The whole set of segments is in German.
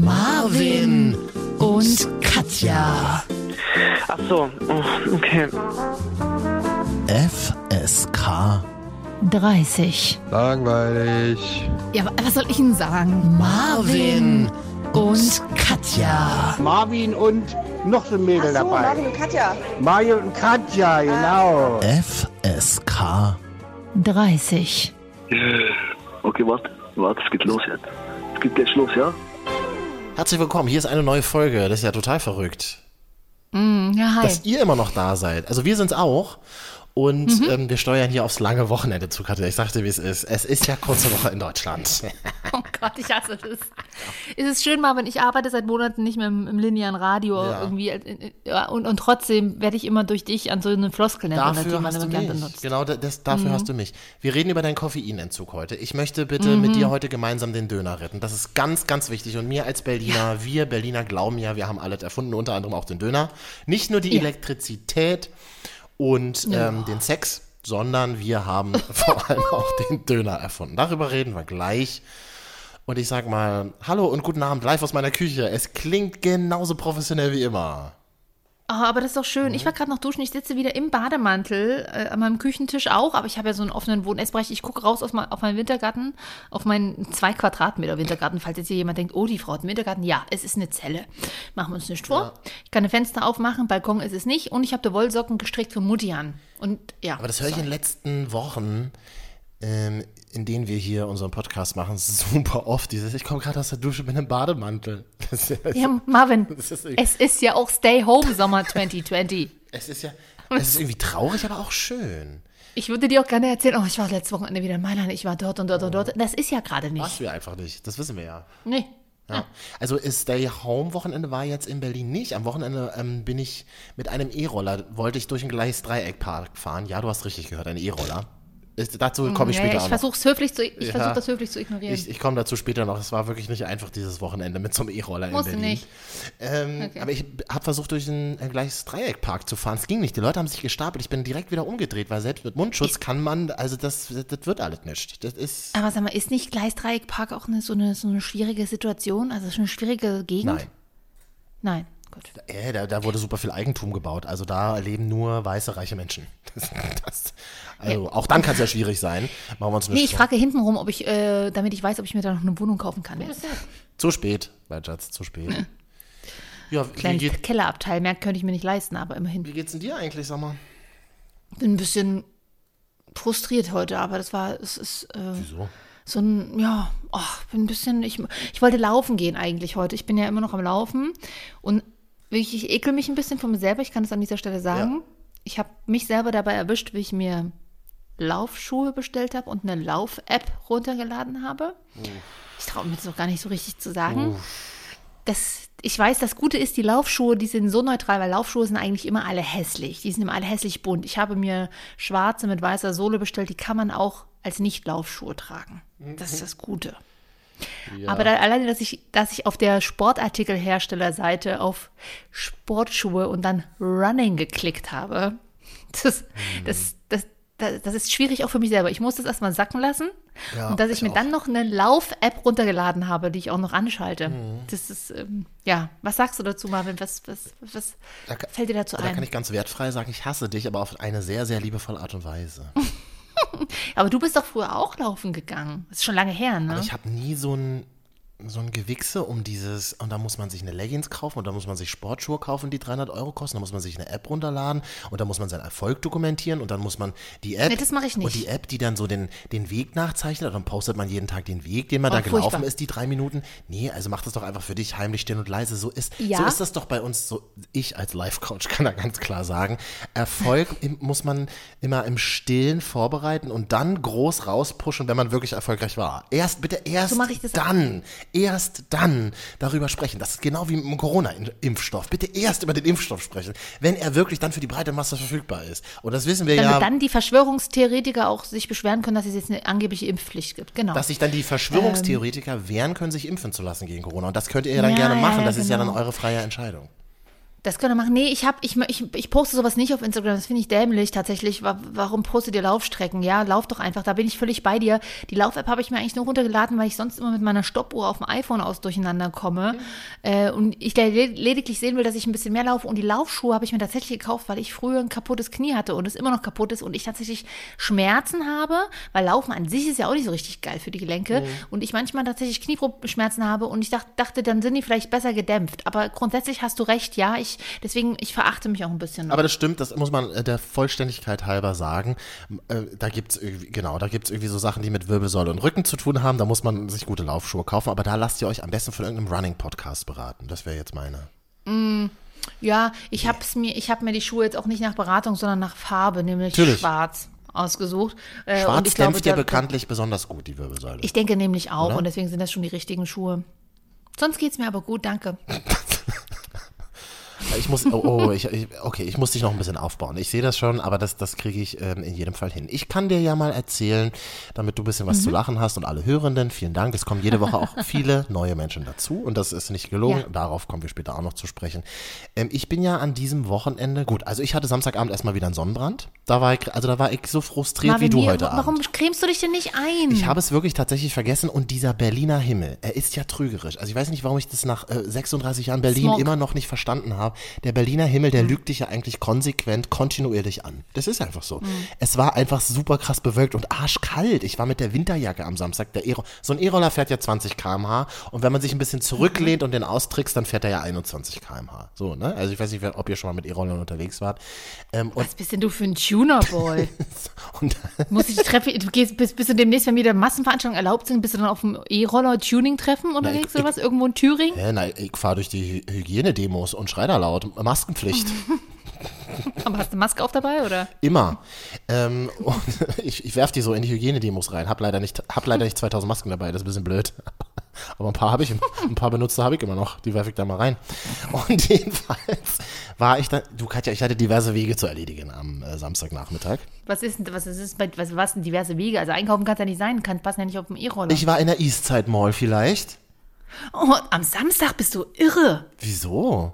Marvin und Katja. Ach so, oh, okay. FSK 30. Langweilig. Ja, wa- was soll ich Ihnen sagen? Marvin und Katja. Marvin und noch so ein Mädel Ach so, dabei. Marvin und Katja. Mario und Katja, genau. FSK 30. Okay, warte, warte, es geht los jetzt. Es geht gleich los, ja? Herzlich willkommen, hier ist eine neue Folge. Das ist ja total verrückt, Mm, ja, hi. dass ihr immer noch da seid. Also wir sind's auch. Und ähm, wir steuern hier aufs lange Wochenende zu, Katja. Ich sagte, wie es ist. Es ist ja kurze Woche in Deutschland. Oh Gott, ich hasse das. Es ist schön, Marvin, ich arbeite seit Monaten nicht mehr im, im linearen Radio Ja. irgendwie. äh, ja, Und, und trotzdem werde ich immer durch dich an so eine Floskel erinnert, die man immer gerne benutzt. Genau, da- das, dafür hast du mich. Wir reden über deinen Koffeinentzug heute. Ich möchte bitte mit dir heute gemeinsam den Döner retten. Das ist ganz, ganz wichtig. Und mir als Berliner, wir Berliner glauben ja, wir haben alles erfunden, unter anderem auch den Döner. Nicht nur die Ja. Elektrizität und ähm, den Sex, sondern wir haben vor allem auch den Döner erfunden. Darüber reden wir gleich. Und ich sag mal, hallo und guten Abend, live aus meiner Küche. Es klingt genauso professionell wie immer. Oh, aber das ist doch schön. Ich war gerade noch duschen. Ich sitze wieder im Bademantel äh, an meinem Küchentisch auch, aber ich habe ja so einen offenen Wohn-Essbereich. Ich gucke raus aus mein, auf meinen Wintergarten, auf meinen zwei Quadratmeter Wintergarten. Falls jetzt hier jemand denkt, oh, die Frau hat einen Wintergarten. Ja, es ist eine Zelle. Machen wir uns nicht vor. Ich kann ein Fenster aufmachen, Balkon ist es nicht. Und ich habe die Wollsocken gestrickt von Mutti an. Und ja. Aber das höre ich in den letzten Wochen, ähm, in denen wir hier unseren Podcast machen, super oft. Dieses, ich komme gerade aus der Dusche mit einem Bademantel. Ist, Ja, Marvin, ist es ist ja auch Stay Home Sommer 2020. es ist ja, es ist irgendwie traurig, aber auch schön. Ich würde dir auch gerne erzählen, oh, ich war letztes Wochenende wieder in Mailand, ich war dort und dort und dort. Das ist ja gerade nicht. wir einfach nicht. Das wissen wir ja. Nee. Ja. Also ist Stay Home Wochenende war jetzt in Berlin nicht. Am Wochenende ähm, bin ich mit einem E-Roller, wollte ich durch den Gleis-Dreieckpark fahren. Ja, du hast richtig gehört, ein E-Roller. Ist- Dazu komme ich später ich versuche höflich zu, ich Ja. versuche das höflich zu ignorieren. Ich, ich komme dazu später noch. Es war wirklich nicht einfach dieses Wochenende mit so einem E-Roller in Berlin. nicht. Ähm, Okay. Aber ich habe versucht, durch den äh, gleiches Dreieckpark zu fahren. Es ging nicht. Die Leute haben sich gestapelt. Ich bin direkt wieder umgedreht, weil selbst mit Mundschutz kann man, also das, das, das wird alles nicht. Das ist. Aber sag mal, ist nicht Gleisdreieckpark auch eine, so, eine, so eine schwierige Situation? Also schon eine schwierige Gegend? Nein. Nein, gut. Äh, da, da wurde super viel Eigentum gebaut. Also da leben nur weiße, reiche Menschen. Das, das, also auch dann kann es ja schwierig sein. Machen wir uns nicht Nee, ich frage hintenrum, ob ich, äh, damit ich weiß, ob ich mir da noch eine Wohnung kaufen kann. Jetzt. Zu spät, mein Schatz, zu spät. Ja, geht, Kellerabteil, mehr könnte ich mir nicht leisten, aber immerhin. wie geht's denn dir eigentlich, sag mal? Bin ein bisschen frustriert heute, aber das war, es ist äh, Wieso? so ein, ja, oh, bin ein bisschen, ich, ich wollte laufen gehen eigentlich heute. Ich bin ja immer noch am Laufen und wirklich, ich ekel mich ein bisschen von mir selber, ich kann es an dieser Stelle sagen. Ich habe mich selber dabei erwischt, wie ich mir Laufschuhe bestellt habe und eine Lauf-App runtergeladen habe. Ich traue mir das noch gar nicht so richtig zu sagen. Das, ich weiß, das Gute ist, die Laufschuhe, die sind so neutral, weil Laufschuhe sind eigentlich immer alle hässlich. Die sind immer alle hässlich bunt. Ich habe mir schwarze mit weißer Sohle bestellt, die kann man auch als Nicht-Laufschuhe tragen. Das ist das Gute. Aber da, alleine, dass ich, dass ich auf der Sportartikelherstellerseite auf Sportschuhe und dann Running geklickt habe, das, das, das, das, ist schwierig auch für mich selber. Ich muss das erstmal sacken lassen. Ja, und dass ich, ich mir auch. dann noch eine Lauf-App runtergeladen habe, die ich auch noch anschalte. Das ist, ähm, ja, was sagst du dazu, Marvin? Was, was, was Da fällt dir dazu Da kann ein? ich ganz wertfrei sagen, ich hasse dich, aber auf eine sehr, sehr liebevolle Art und Weise. Aber du bist doch früher auch laufen gegangen. Das ist schon lange her, ne? Aber ich habe nie so ein, so ein Gewichse um dieses, und da muss man sich eine Leggings kaufen und da muss man sich Sportschuhe kaufen, die 300 Euro kosten, da muss man sich eine App runterladen und da muss man seinen Erfolg dokumentieren und dann muss man die App, Nee, das mache ich nicht. und die App, die dann so den, den Weg nachzeichnet, und dann postet man jeden Tag den Weg, den man Oh, da gelaufen furchtbar. ist, die drei Minuten. Nee, also mach das doch einfach für dich heimlich, still und leise. So ist, Ja. so ist das doch bei uns, so ich als Life-Coach kann da ganz klar sagen, Erfolg muss man immer im Stillen vorbereiten und dann groß rauspushen, wenn man wirklich erfolgreich war. Erst, bitte erst So mache ich das auch. dann, erst dann darüber sprechen. Das ist genau wie mit dem Corona-Impfstoff. Bitte erst über den Impfstoff sprechen, wenn er wirklich dann für die breite Masse verfügbar ist. Und das wissen wir Damit ja, dann die Verschwörungstheoretiker auch sich beschweren können, dass es jetzt eine angebliche Impfpflicht gibt. Genau. dass sich dann die Verschwörungstheoretiker wehren können, sich impfen zu lassen gegen Corona. Und das könnt ihr ja dann Ja, gerne machen. ja, Das ist ja dann genau. eure freie Entscheidung. Das können wir machen. Nee, ich, hab, ich, ich, ich poste sowas nicht auf Instagram. Das finde ich dämlich tatsächlich. Wa- Warum postet ihr Laufstrecken? Ja, lauf doch einfach. Da bin ich völlig bei dir. Die Lauf-App habe ich mir eigentlich nur runtergeladen, weil ich sonst immer mit meiner Stoppuhr auf dem iPhone aus durcheinander komme. Äh, und ich lediglich sehen will, dass ich ein bisschen mehr laufe. Und die Laufschuhe habe ich mir tatsächlich gekauft, weil ich früher ein kaputtes Knie hatte und es immer noch kaputt ist und ich tatsächlich Schmerzen habe, weil Laufen an sich ist ja auch nicht so richtig geil für die Gelenke. Und ich manchmal tatsächlich Knieschmerzen habe und ich dacht, dachte, dann sind die vielleicht besser gedämpft. Aber grundsätzlich hast du recht, ja. Ich, deswegen, ich verachte mich auch ein bisschen. Noch. Aber das stimmt, das muss man äh, der Vollständigkeit halber sagen. Äh, Da gibt's irgendwie, genau, da gibt's irgendwie so Sachen, die mit Wirbelsäule und Rücken zu tun haben. Da muss man sich gute Laufschuhe kaufen. Aber da lasst ihr euch am besten von irgendeinem Running-Podcast beraten. Das wäre jetzt meine. Ja, ich hab's mir, ich habe mir die Schuhe jetzt auch nicht nach Beratung, sondern nach Farbe, nämlich Natürlich. schwarz ausgesucht. Äh, und Schwarz ich glaube, dämpft ja bekanntlich besonders gut, die Wirbelsäule. Ich denke nämlich auch Oder? und deswegen sind das schon die richtigen Schuhe. Sonst geht's mir aber gut, danke. Ich muss, oh, oh ich, ich, okay, ich muss dich noch ein bisschen aufbauen. Ich sehe das schon, aber das, das kriege ich ähm, in jedem Fall hin. Ich kann dir ja mal erzählen, damit du ein bisschen was Mhm. zu lachen hast und alle Hörenden, vielen Dank. Es kommen jede Woche auch viele neue Menschen dazu und das ist nicht gelogen. Ja. Darauf kommen wir später auch noch zu sprechen. Ähm, ich bin ja an diesem Wochenende, gut, also ich hatte Samstagabend erstmal wieder einen Sonnenbrand. Da war ich, also da war ich so frustriert wie Marvin, du wie- heute warum Abend. cremst du dich denn nicht ein? Ich habe es wirklich tatsächlich vergessen und dieser Berliner Himmel, er ist ja trügerisch. Also ich weiß nicht, warum ich das nach äh, 36 Jahren Berlin Smog. immer noch nicht verstanden habe. Der Berliner Himmel, der lügt dich ja eigentlich konsequent, kontinuierlich an. Das ist einfach so. Es war einfach super krass bewölkt und arschkalt. Ich war mit der Winterjacke am Samstag. Der E-Roller, so ein E-Roller fährt ja 20 km/h und wenn man sich ein bisschen zurücklehnt und den austrickst, dann fährt er ja 21 km/h. So, ne? Also ich weiß nicht, ob ihr schon mal mit E-Rollern unterwegs wart. Ähm, Was bist denn du für ein Tuner-Boy? Muss ich die Treppe, du gehst, bist, bist du demnächst, wenn wieder Massenveranstaltungen erlaubt sind, bist du dann auf dem E-Roller-Tuning-Treffen unterwegs ich- oder was? Irgendwo in Thüringen? Hä, nein, ich fahre durch die Hy- Hygienedemos und schrei da laut. Maskenpflicht. Aber hast du Maske auf dabei oder? Immer. Ähm, ich, ich werf die so in die Hygienedemos rein. Hab leider nicht, hab leider nicht 2000 Masken dabei, das ist ein bisschen blöd. Aber ein paar habe ich, ein paar benutzte habe ich immer noch. Die werfe ich da mal rein. Und jedenfalls war ich dann, du Katja, ich hatte diverse Wege zu erledigen am äh, Samstagnachmittag. Was ist denn, was ist was, was sind diverse Wege? Also einkaufen kann es ja nicht sein, kann, passen ja nicht auf dem E-Roller. Ich war in der Eastside Mall vielleicht. Oh, am Samstag bist du irre. Wieso?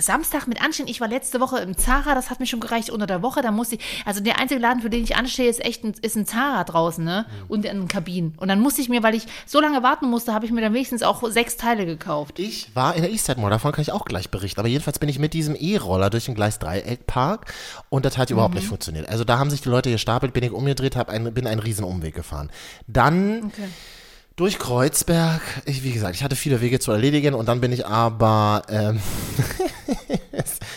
Samstag mit Anstehen. Ich war letzte Woche im Zara, das hat mir schon gereicht unter der Woche. Da musste ich, also der einzige Laden, für den ich anstehe, ist echt ein, ist ein Zara draußen, ne? Und in Kabinen. Und dann musste ich mir, weil ich so lange warten musste, habe ich mir dann wenigstens auch sechs Teile gekauft. Ich war in der Eastside Mall, davon kann ich auch gleich berichten. Aber jedenfalls bin ich mit diesem E-Roller durch den Gleis-Dreieck-Park und das hat überhaupt nicht funktioniert. Also da haben sich die Leute gestapelt, bin ich umgedreht, hab ein, bin einen riesen Umweg gefahren. Dann durch Kreuzberg, ich, wie gesagt, ich hatte viele Wege zu erledigen und dann bin ich aber, ähm,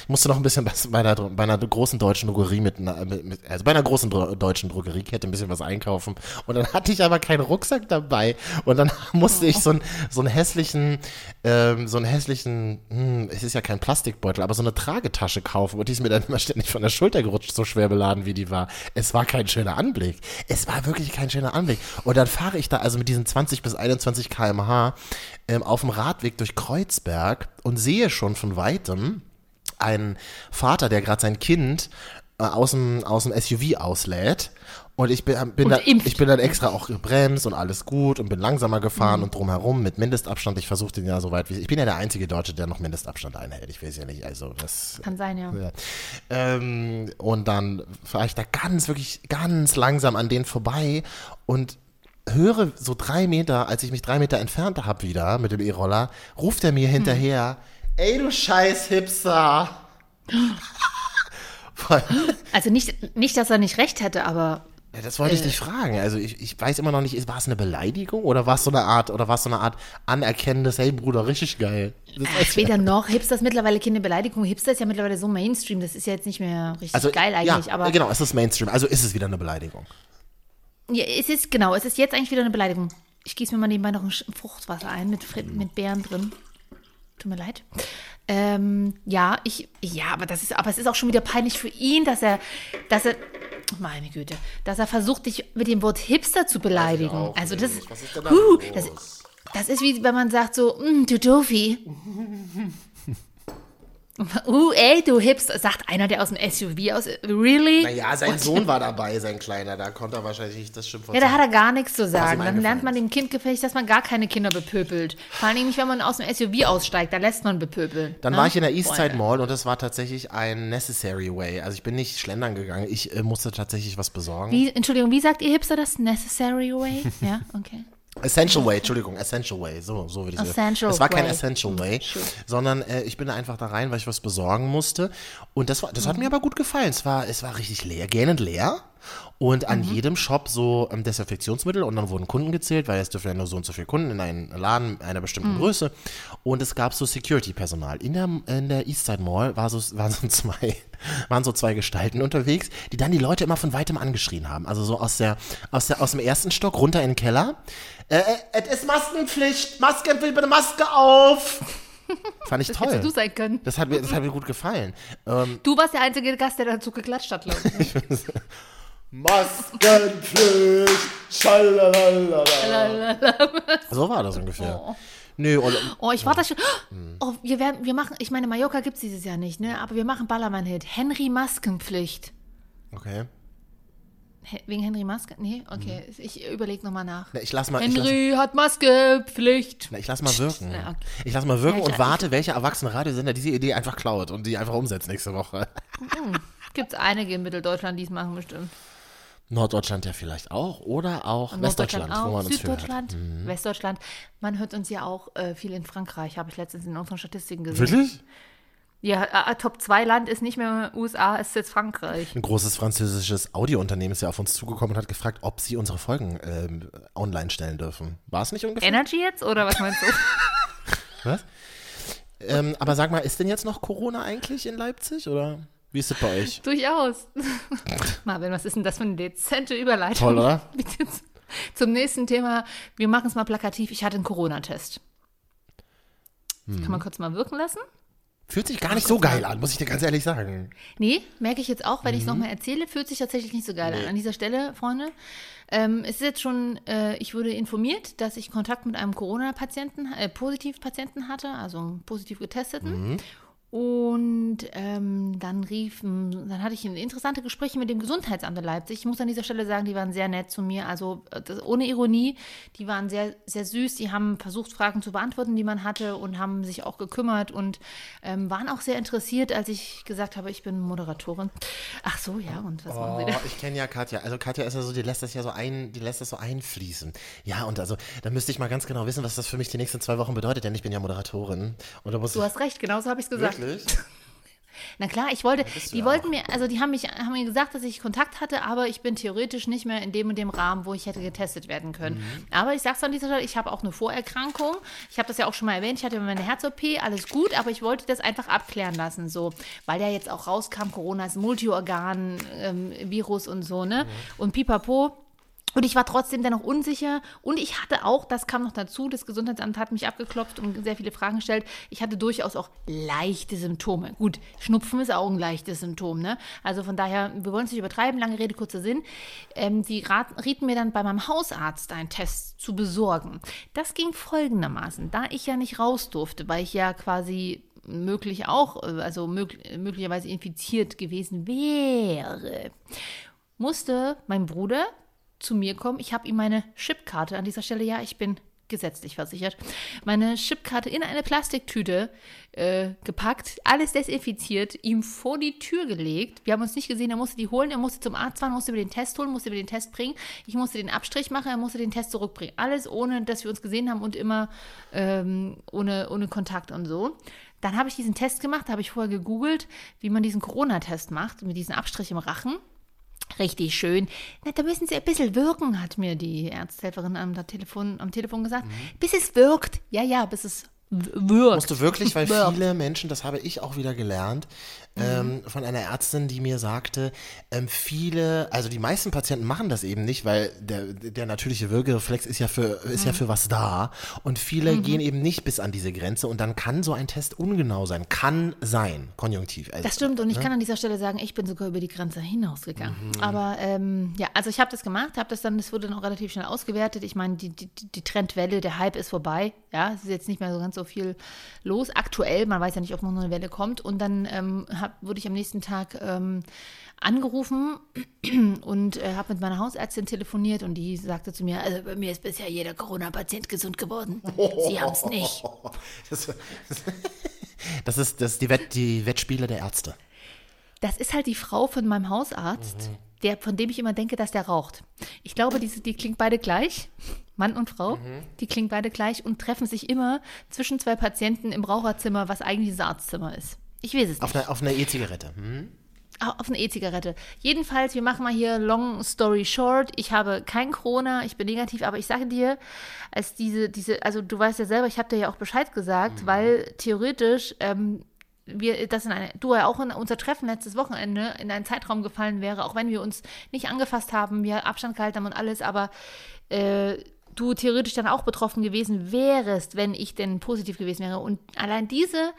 musste noch ein bisschen bei einer, bei einer großen deutschen Drogerie mit, mit, also bei einer großen Dro deutschen Drogeriekette ein bisschen was einkaufen und dann hatte ich aber keinen Rucksack dabei und dann musste ich so einen, so einen hässlichen, ähm, so einen hässlichen, hm, es ist ja kein Plastikbeutel, aber so eine Tragetasche kaufen und die ist mir dann immer ständig von der Schulter gerutscht, so schwer beladen wie die war. Es war kein schöner Anblick. Es war wirklich kein schöner Anblick. Und dann fahre ich da also mit diesen 20 bis 21 km/h ähm, auf dem Radweg durch Kreuzberg und sehe schon von weitem einen Vater, der gerade sein Kind äh, aus dem, aus dem SUV auslädt. Und ich bin, bin, Und da, ich bin dann extra auch gebremst und alles gut und bin langsamer gefahren und drumherum mit Mindestabstand. Ich versuche den ja so weit wie ich bin ja der einzige Deutsche, der noch Mindestabstand einhält. Ich weiß ja nicht, also das Kann sein, ja. ja. Ähm, und dann fahre ich da ganz, wirklich ganz langsam an denen vorbei und höre so drei Meter, als ich mich drei Meter entfernt habe wieder mit dem E-Roller, ruft er mir hinterher, ey du scheiß Hipster. Also nicht, nicht, dass er nicht recht hätte, aber Ja, das wollte ich dich fragen. Also ich, ich weiß immer noch nicht, war es eine Beleidigung oder war es so eine Art, oder war es so eine Art anerkennendes, hey Bruder, richtig geil. Das äh, später noch. Hipster ist mittlerweile keine Beleidigung. Hipster ist ja mittlerweile so Mainstream. Das ist ja jetzt nicht mehr richtig geil eigentlich. ja, aber genau, es ist Mainstream, also ist es wieder eine Beleidigung. Ja, es ist, genau, es ist jetzt eigentlich wieder eine Beleidigung. Ich gieße mir mal nebenbei noch ein Fruchtwasser ein mit, mit Beeren drin. Tut mir leid. Ähm, ja, ich, ja, aber das ist, aber es ist auch schon wieder peinlich für ihn, dass er, dass er, meine Güte, dass er versucht, dich mit dem Wort Hipster zu beleidigen. auch Also das. Was ist denn da los? das, das ist wie wenn man sagt so, "Mm, du Doofi. Uh, ey, du Hipster, sagt einer, der aus dem SUV aus. Really? Naja, sein Sohn war dabei, sein Kleiner. Da konnte er wahrscheinlich nicht das Schimpfwort Ja, da sagen. hat er gar nichts zu sagen. Dann lernt man dem Kind gefällig, dass man gar keine Kinder bepöbelt. Vor allem nicht, wenn man aus dem SUV aussteigt, da lässt man bepöbeln. Dann ne? war ich in der Eastside. Mall und das war tatsächlich ein necessary way. Also ich bin nicht schlendern gegangen, ich äh, musste tatsächlich was besorgen. Wie, Entschuldigung, wie sagt ihr Hipster das? Necessary way? ja, okay. Essential Way, Entschuldigung, Essential Way, so, so würde ich sagen. Essential Es war kein Way. Essential Way, sondern äh, ich bin da einfach da rein, weil ich was besorgen musste. Und das, war, das hat Mhm. mir aber gut gefallen. Es war, es war richtig leer, gähnend leer. Und an Mhm. jedem Shop so ähm, Desinfektionsmittel und dann wurden Kunden gezählt, weil es dürfen ja nur so und so viele Kunden in einen Laden einer bestimmten Mhm. Größe. Und es gab so Security-Personal. In der, in der Eastside Mall war so, waren, so zwei, waren so zwei Gestalten unterwegs, die dann die Leute immer von weitem angeschrien haben. Also so aus, der, aus, der, aus dem ersten Stock runter in den Keller. Äh, äh, es ist Maskenpflicht. Maskenpflicht, bitte Maske auf. Fand ich Das toll. hättest du sein können. Das hat mir, das hat mir gut gefallen. Ähm, Du warst der einzige Gast, der dazu geklatscht hat, glaube ich. Maskenpflicht. Schalalala. So war das ungefähr. Oh. Nö, und, Oh, ich warte schon. Hm. Oh, wir werden, wir machen, ich meine, Mallorca gibt es dieses Jahr nicht, ne? Aber wir machen Ballermann-Hit. Henry Maskenpflicht. okay. He- Wegen Henry Maske? Nee, okay. Ich überlege nochmal nach. Na, ich lass mal, ich lass, Henry hat Maskepflicht. na, ich lass mal wirken. Ja, okay. Ich lass mal wirken Ja, ich- und warte, welcher erwachsene Radiosender diese Idee einfach klaut und die einfach umsetzt nächste Woche. Gibt es einige in Mitteldeutschland, die es machen, bestimmt. Norddeutschland ja vielleicht auch oder auch Westdeutschland, Norddeutschland wo man auch, uns hört. Süddeutschland, Westdeutschland. Man hört uns ja auch äh, viel in Frankreich, habe ich letztens in unseren Statistiken gesehen. Wirklich? Ja, äh, Top 2 Land ist nicht mehr USA, ist jetzt Frankreich. Ein großes französisches Audiounternehmen ist ja auf uns zugekommen und hat gefragt, ob sie unsere Folgen ähm, online stellen dürfen. War es nicht ungefähr? Energy jetzt oder was meinst du? Was? Ähm, aber sag mal, ist denn jetzt noch Corona eigentlich in Leipzig oder wie ist es bei euch? Durchaus. Marvin, was ist denn das für eine dezente Überleitung? Toll, oder? Zum nächsten Thema. Wir machen es mal plakativ. Ich hatte einen Corona-Test. Hm. Kann man kurz mal wirken lassen? Fühlt sich gar nicht so geil an, muss ich dir ganz ehrlich sagen. Nee, merke ich jetzt auch, wenn ich es Mhm. nochmal erzähle, fühlt sich tatsächlich nicht so geil an. An dieser Stelle, Freunde, ähm, es ist jetzt schon, äh, ich wurde informiert, dass ich Kontakt mit einem Corona-Patienten, äh, Positiv-Patienten hatte, also positiv getesteten. Mhm. Und ähm, dann riefen, dann hatte ich interessante Gespräche mit dem Gesundheitsamt in Leipzig. Ich muss an dieser Stelle sagen, die waren sehr nett zu mir, also äh, das, ohne Ironie, die waren sehr, sehr süß. Die haben versucht, Fragen zu beantworten, die man hatte und haben sich auch gekümmert und ähm, waren auch sehr interessiert, als ich gesagt habe, ich bin Moderatorin. Ach so, ja, und was machen Oh, Sie da? ich kenne ja Katja. Also Katja ist ja so, die lässt das ja so ein, die lässt das so einfließen. Ja, und also, da müsste ich mal ganz genau wissen, was das für mich die nächsten zwei Wochen bedeutet, denn ich bin ja Moderatorin. Und da muss Du hast recht, genau so habe ich es gesagt. Wirklich? Na klar, ich wollte, du die ja wollten mir, also die haben mich, haben mir gesagt, dass ich Kontakt hatte, aber ich bin theoretisch nicht mehr in dem und dem Rahmen, wo ich hätte getestet werden können. Mhm. Aber ich sag's an dieser Stelle, ich habe auch eine Vorerkrankung. Ich habe das ja auch schon mal erwähnt, ich hatte meine Herz-OP, alles gut, aber ich wollte das einfach abklären lassen, so, weil ja jetzt auch rauskam, Corona ist Multiorgan-Virus und so, ne? Mhm. Und pipapo. Und ich war trotzdem dennoch unsicher. Und ich hatte auch, das kam noch dazu, das Gesundheitsamt hat mich abgeklopft und sehr viele Fragen gestellt. Ich hatte durchaus auch leichte Symptome. Gut, Schnupfen ist auch ein leichtes Symptom, ne? Also von daher, wir wollen es nicht übertreiben, lange Rede, kurzer Sinn. Ähm, die raten, rieten mir dann bei meinem Hausarzt einen Test zu besorgen. Das ging folgendermaßen. Da ich ja nicht raus durfte, weil ich ja quasi möglich auch, äh, also mög möglicherweise infiziert gewesen wäre, musste mein Bruder zu mir kommen. Ich habe ihm meine Chipkarte an dieser Stelle, ja, ich bin gesetzlich versichert, meine Chipkarte in eine Plastiktüte äh, gepackt, alles desinfiziert, ihm vor die Tür gelegt. Wir haben uns nicht gesehen, er musste die holen, er musste zum Arzt fahren, musste über den Test holen, musste über den Test bringen. Ich musste den Abstrich machen, er musste den Test zurückbringen. Alles ohne, dass wir uns gesehen haben und immer ähm, ohne, ohne Kontakt und so. Dann habe ich diesen Test gemacht, da habe ich vorher gegoogelt, wie man diesen Corona-Test macht, mit diesem Abstrich im Rachen. Richtig schön. Na, da müssen Sie ein bisschen wirken, hat mir die Ärzthelferin am Telefon, am Telefon gesagt. Bis es wirkt. Ja, ja, bis es wirkt. Musst du wirklich, weil Wirkt. viele Menschen, das habe ich auch wieder gelernt, ähm, von einer Ärztin, die mir sagte, ähm, viele, also die meisten Patienten machen das eben nicht, weil der, der natürliche Würgereflex ist ja für, ist ja für was da. Und viele gehen eben nicht bis an diese Grenze und dann kann so ein Test ungenau sein. Kann sein, konjunktiv. Also, Das stimmt und ich kann an dieser Stelle sagen, ich bin sogar über die Grenze hinausgegangen. Aber ähm, ja, also ich habe das gemacht, habe das dann, das wurde dann auch relativ schnell ausgewertet. Ich meine, die, die, die Trendwelle, der Hype ist vorbei. Ja, es ist jetzt nicht mehr so ganz so viel los. Aktuell, man weiß ja nicht, ob noch eine Welle kommt. Und dann ähm, hab, wurde ich am nächsten Tag ähm, angerufen und äh, habe mit meiner Hausärztin telefoniert und die sagte zu mir, also bei mir ist bisher jeder Corona-Patient gesund geworden. Sie haben es nicht. Das, das ist, das ist die, Wett, die Wettspiele der Ärzte. Das ist halt die Frau von meinem Hausarzt, der, von dem ich immer denke, dass der raucht. Ich glaube, diese, die klingt beide gleich, Mann und Frau, die klingen beide gleich und treffen sich immer zwischen zwei Patienten im Raucherzimmer, was eigentlich das Arztzimmer ist. Ich weiß es nicht. Auf einer, auf einer E-Zigarette. Hm? Auf eine E-Zigarette. Jedenfalls, wir machen mal hier Long Story Short. Ich habe kein Corona, ich bin negativ, aber ich sage dir, als diese, diese, also du weißt ja selber, ich habe dir ja auch Bescheid gesagt, weil theoretisch ähm, wir das in eine, du ja auch in unser Treffen letztes Wochenende in einen Zeitraum gefallen wäre, auch wenn wir uns nicht angefasst haben, wir Abstand gehalten haben und alles, aber äh, du theoretisch dann auch betroffen gewesen wärst, wenn ich denn positiv gewesen wäre. Und allein diese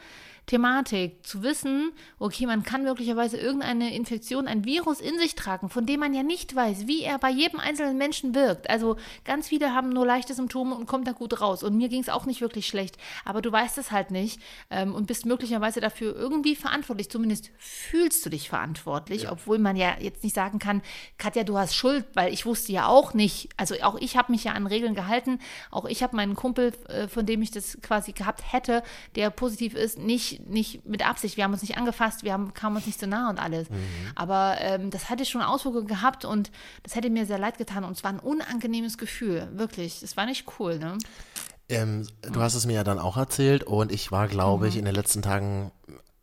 Thematik, zu wissen, okay, man kann möglicherweise irgendeine Infektion, ein Virus in sich tragen, von dem man ja nicht weiß, wie er bei jedem einzelnen Menschen wirkt. Also ganz viele haben nur leichte Symptome und kommt da gut raus. Und mir ging es auch nicht wirklich schlecht, aber du weißt es halt nicht ähm, und bist möglicherweise dafür irgendwie verantwortlich. Zumindest fühlst du dich verantwortlich, obwohl man ja jetzt nicht sagen kann, Katja, du hast Schuld, weil ich wusste ja auch nicht, also auch ich habe mich ja an Regeln gehalten, auch ich habe meinen Kumpel, äh, von dem ich das quasi gehabt hätte, der positiv ist, nicht, nicht mit Absicht. Wir haben uns nicht angefasst, wir haben, kamen uns nicht so nah und alles. Aber ähm, das hatte schon Auswirkungen gehabt und das hätte mir sehr leid getan und es war ein unangenehmes Gefühl, wirklich. Es war nicht cool, ne? Ähm, du hast es mir ja dann auch erzählt und ich war, glaube ich, in den letzten Tagen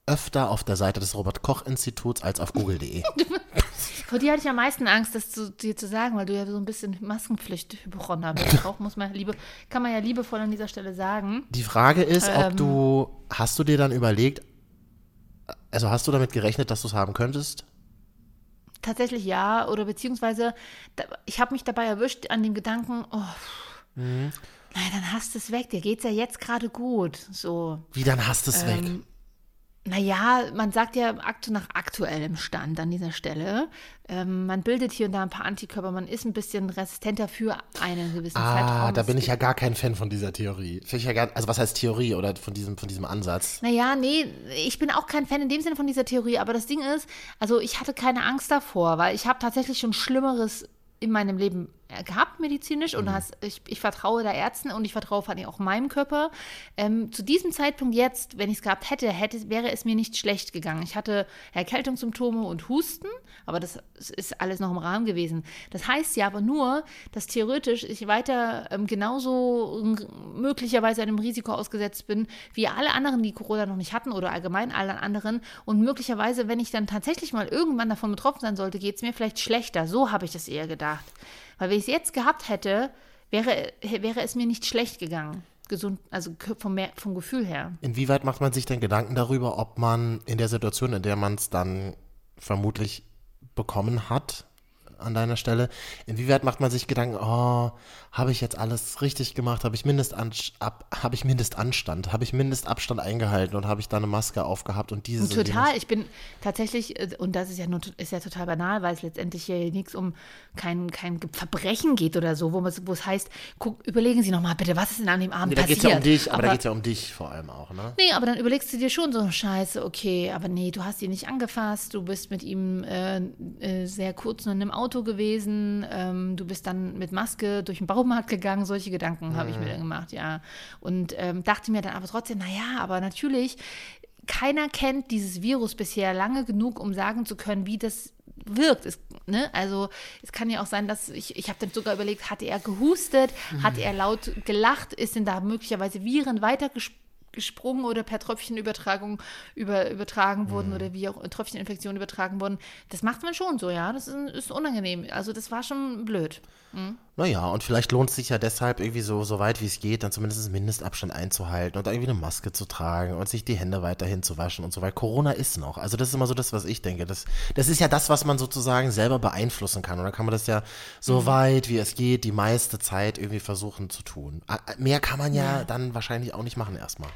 öfter auf der Seite des Robert-Koch-Instituts als auf google.de. Vor dir hatte ich am meisten Angst, das zu, dir zu sagen, weil du ja so ein bisschen Maskenpflicht Hypochonder bist. Auch muss man liebe, kann man ja liebevoll an dieser Stelle sagen. Die Frage ist, ob Ähm. du, hast du dir dann überlegt, also hast du damit gerechnet, dass du es haben könntest? Tatsächlich ja, oder beziehungsweise ich habe mich dabei erwischt an dem Gedanken, oh, Mhm. naja, dann hast du es weg, dir geht's ja jetzt gerade gut. So, Wie, dann hast du es weg? Naja, man sagt ja nach aktuellem Stand an dieser Stelle. Ähm, man bildet hier und da ein paar Antikörper, man ist ein bisschen resistenter für einen gewissen Zeitraum. Ah, da bin ich ja gar kein Fan von dieser Theorie. Ja gar, also was heißt Theorie oder von diesem, von diesem Ansatz? Naja, nee, ich bin auch kein Fan in dem Sinne von dieser Theorie, aber das Ding ist, also ich hatte keine Angst davor, weil ich habe tatsächlich schon Schlimmeres in meinem Leben gehabt, medizinisch, und das, ich, ich vertraue da Ärzten und ich vertraue vor allem auch meinem Körper. Ähm, zu diesem Zeitpunkt jetzt, wenn ich es gehabt hätte, hätte, wäre es mir nicht schlecht gegangen. Ich hatte Erkältungssymptome und Husten, aber das ist alles noch im Rahmen gewesen. Das heißt ja aber nur, dass theoretisch ich weiter ähm, genauso möglicherweise einem Risiko ausgesetzt bin, wie alle anderen, die Corona noch nicht hatten oder allgemein alle anderen. Und möglicherweise, wenn ich dann tatsächlich mal irgendwann davon betroffen sein sollte, geht es mir vielleicht schlechter. So habe ich das eher gedacht. Weil wenn ich es jetzt gehabt hätte, wäre, wäre es mir nicht schlecht gegangen. Gesund, also vom, vom Gefühl her. Inwieweit macht man sich denn Gedanken darüber, ob man in der Situation, in der man es dann vermutlich bekommen hat, an deiner Stelle, inwieweit macht man sich Gedanken, oh, habe ich jetzt alles richtig gemacht, habe ich, Mindestanst, ab, habe ich Mindestanstand, habe ich Mindestabstand eingehalten und habe ich da eine Maske aufgehabt und dieses Total, ich bin tatsächlich, äh, und das ist ja, nur, ist ja total banal, weil es letztendlich hier nichts um kein, kein Verbrechen geht oder so, wo, wo es heißt, guck, überlegen Sie nochmal bitte, was ist denn an dem Abend Nee, da geht passiert? es ja um dich, aber, da geht es ja um dich vor allem auch, ne? Nee, aber dann überlegst du dir schon so, scheiße, okay, aber nee, du hast ihn nicht angefasst, du bist mit ihm äh, äh, sehr kurz nur in einem Auto gewesen, ähm, du bist dann mit Maske durch den Baumarkt gegangen, solche Gedanken habe ich mir dann gemacht, ja. Und ähm, dachte mir dann aber trotzdem, naja, aber natürlich, keiner kennt dieses Virus bisher lange genug, um sagen zu können, wie das wirkt. Es, ne? Also es kann ja auch sein, dass ich, ich habe dann sogar überlegt, hatte er gehustet, hat er laut gelacht, ist denn da möglicherweise Viren weitergesprungen? Gesprungen oder per Tröpfchenübertragung über, übertragen wurden oder wie auch Tröpfcheninfektion übertragen wurden. Das macht man schon so, ja. Das ist, ist unangenehm. Also das war schon blöd. Naja, und vielleicht lohnt es sich ja deshalb irgendwie so, so weit wie es geht, dann zumindest einen Mindestabstand einzuhalten und irgendwie eine Maske zu tragen und sich die Hände weiterhin zu waschen und so, weil Corona ist noch. Also das ist immer so das, was ich denke. Das, das ist ja das, was man sozusagen selber beeinflussen kann. Und dann kann man das ja so weit wie es geht, die meiste Zeit irgendwie versuchen zu tun. Mehr kann man ja, dann wahrscheinlich auch nicht machen erstmal.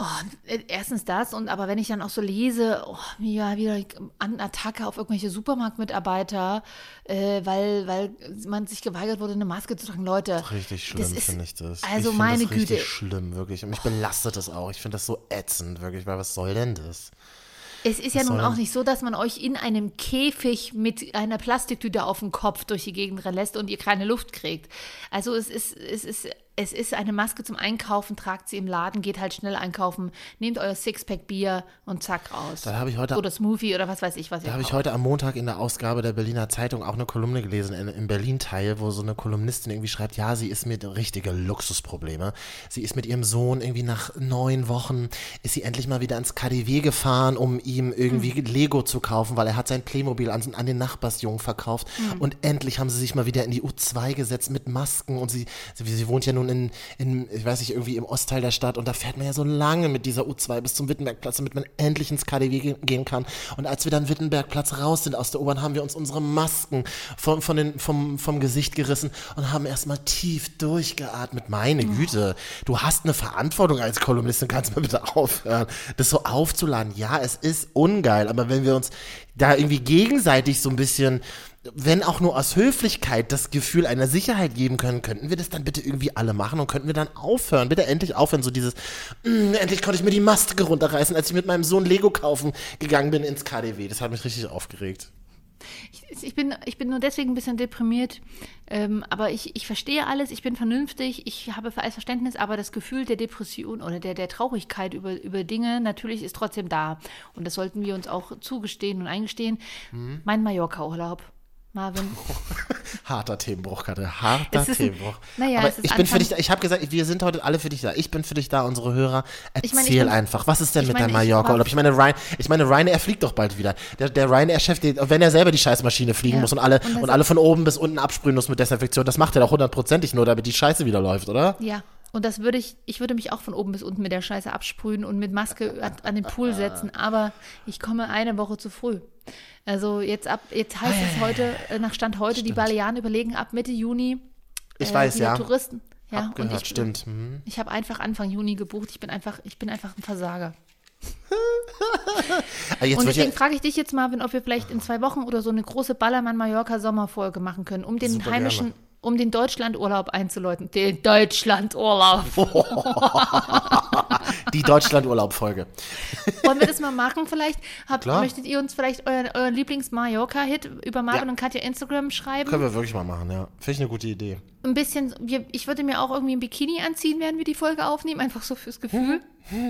Oh, äh, erstens das und aber wenn ich dann auch so lese, oh, ja, wieder an Attacke auf irgendwelche Supermarktmitarbeiter, äh, weil, weil man sich geweigert wurde, eine Maske zu tragen. Leute, Richtig schlimm finde ich das. Also ich meine das richtig Güte, schlimm, wirklich. Und mich belastet das auch. Ich finde das so ätzend, wirklich, weil was soll denn das? es ist ja nun auch nicht so, dass man euch in einem Käfig mit einer Plastiktüte auf dem Kopf durch die Gegend lässt und ihr keine Luft kriegt. Also es ist, es ist, es ist eine Maske zum Einkaufen, tragt sie im Laden, geht halt schnell einkaufen, nehmt euer Sixpack Bier und zack raus. Da habe ich heute Oder Smoothie oder was weiß ich, was ihr Da habe ich heute am Montag in der Ausgabe der Berliner Zeitung auch eine Kolumne gelesen, in- im Berlin-Teil, wo so eine Kolumnistin irgendwie schreibt, ja, sie ist mit richtige Luxusprobleme. Sie ist mit ihrem Sohn irgendwie nach neun Wochen, ist sie endlich mal wieder ans KDW gefahren, um ihm irgendwie Hm. Lego zu kaufen, weil er hat sein Playmobil an, an den Nachbarsjungen verkauft. Hm. Und endlich haben sie sich mal wieder in die U2 gesetzt mit Masken und sie, sie, sie wohnt ja nun in, in, ich weiß nicht, irgendwie im Ostteil der Stadt und da fährt man ja so lange mit dieser U2 bis zum Wittenbergplatz, damit man endlich ins KDW ge- gehen kann. Und als wir dann Wittenbergplatz raus sind aus der U-Bahn, haben wir uns unsere Masken von, von den, vom, vom Gesicht gerissen und haben erstmal tief durchgeatmet. Meine Güte, du hast eine Verantwortung als Kolumnistin, kannst du mal bitte aufhören, das so aufzuladen. Ja, es ist ungeil, aber wenn wir uns da irgendwie gegenseitig so ein bisschen wenn auch nur aus Höflichkeit das Gefühl einer Sicherheit geben können, könnten wir das dann bitte irgendwie alle machen und könnten wir dann aufhören, bitte endlich aufhören, so dieses, "Mm, endlich konnte ich mir die Maske runterreißen, als ich mit meinem Sohn Lego kaufen gegangen bin ins KDW. Das hat mich richtig aufgeregt. Ich, ich, bin, ich bin nur deswegen ein bisschen deprimiert, ähm, aber ich, ich verstehe alles, ich bin vernünftig, ich habe für alles Verständnis, aber das Gefühl der Depression oder der, der Traurigkeit über, über Dinge natürlich ist trotzdem da. Und das sollten wir uns auch zugestehen und eingestehen. Mhm. Mein Mallorca-Urlaub. Marvin. Harter Themenbruch, Katja, harter ist ein- Themenbruch. naja, Aber ich bin für dich da, ich habe gesagt, wir sind heute alle für dich da. Ich bin für dich da, unsere Hörer. Erzähl Ich meine, ich bin- einfach, was ist denn mit deinem Mallorca-Urlaub? war- Ich meine, Ryan, ich meine, Ryanair fliegt doch bald wieder. Der, der Ryanair-Chef, wenn er selber die Scheißmaschine fliegen Ja. muss und alle, Und und, alle von oben bis unten absprühen muss mit Desinfektion, das macht er doch hundertprozentig nur, damit die Scheiße wieder läuft, oder? Ja. Und das würde ich, ich würde mich auch von oben bis unten mit der Scheiße absprühen und mit Maske an, an den Pool setzen, aber ich komme eine Woche zu früh. Also jetzt ab, jetzt heißt es heute, äh, nach Stand heute, die Balearen überlegen ab Mitte Juni. Ich äh, weiß, ja. Touristen. Ja, und ich, stimmt. Mhm. Ich habe einfach Anfang Juni gebucht. Ich bin einfach, ich bin einfach ein Versager. Ah, und wird ja, deswegen frage ich dich jetzt, Marvin, ob wir vielleicht in zwei Wochen oder so eine große Ballermann-Mallorca-Sommerfolge machen können, um den Super heimischen, gerne. Um den Deutschlandurlaub einzuläuten. Den Deutschlandurlaub. die Deutschland-Urlaub-Folge. Wollen wir das mal machen vielleicht? Habt, möchtet ihr uns vielleicht euren, euren Lieblings-Mallorca-Hit über Marvin Ja. und Katja Instagram schreiben? Können wir wirklich mal machen, ja. Finde ich eine gute Idee. Ein bisschen, ich würde mir auch irgendwie ein Bikini anziehen, während wir die Folge aufnehmen, einfach so fürs Gefühl.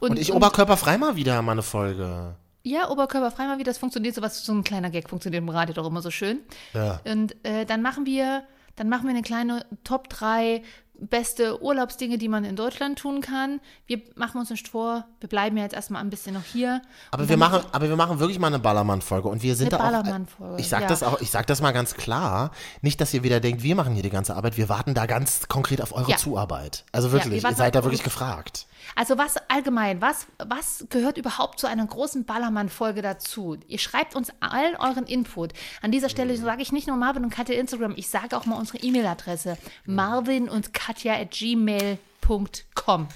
Und ich oberkörperfrei mal wieder mal eine Folge. Ja, oberkörperfrei mal, wie das funktioniert, sowas, so ein kleiner Gag funktioniert im Radio doch immer so schön. Ja. Und äh, dann machen wir, dann machen wir eine kleine Top 3 beste Urlaubsdinge, die man in Deutschland tun kann. Wir machen uns nicht vor, wir bleiben ja jetzt erstmal ein bisschen noch hier. Aber wir machen, aber wir machen wirklich mal eine Ballermann-Folge und wir sind Eine da auch. Ballermann-Folge, Ich sag ja. das auch, ich sag das mal ganz klar. Nicht, dass ihr wieder denkt, wir machen hier die ganze Arbeit. Wir warten da ganz konkret auf eure Ja. Zuarbeit. Also Ja, wirklich, wir ihr seid da wirklich gefragt. Also was allgemein, was, was gehört überhaupt zu einer großen Ballermann-Folge dazu? Ihr schreibt uns allen euren Input. An dieser Stelle Mhm. sage ich nicht nur Marvin und Katja Instagram, ich sage auch mal unsere E-Mail-Adresse. Mhm. Marvin und Katja at gmail.com.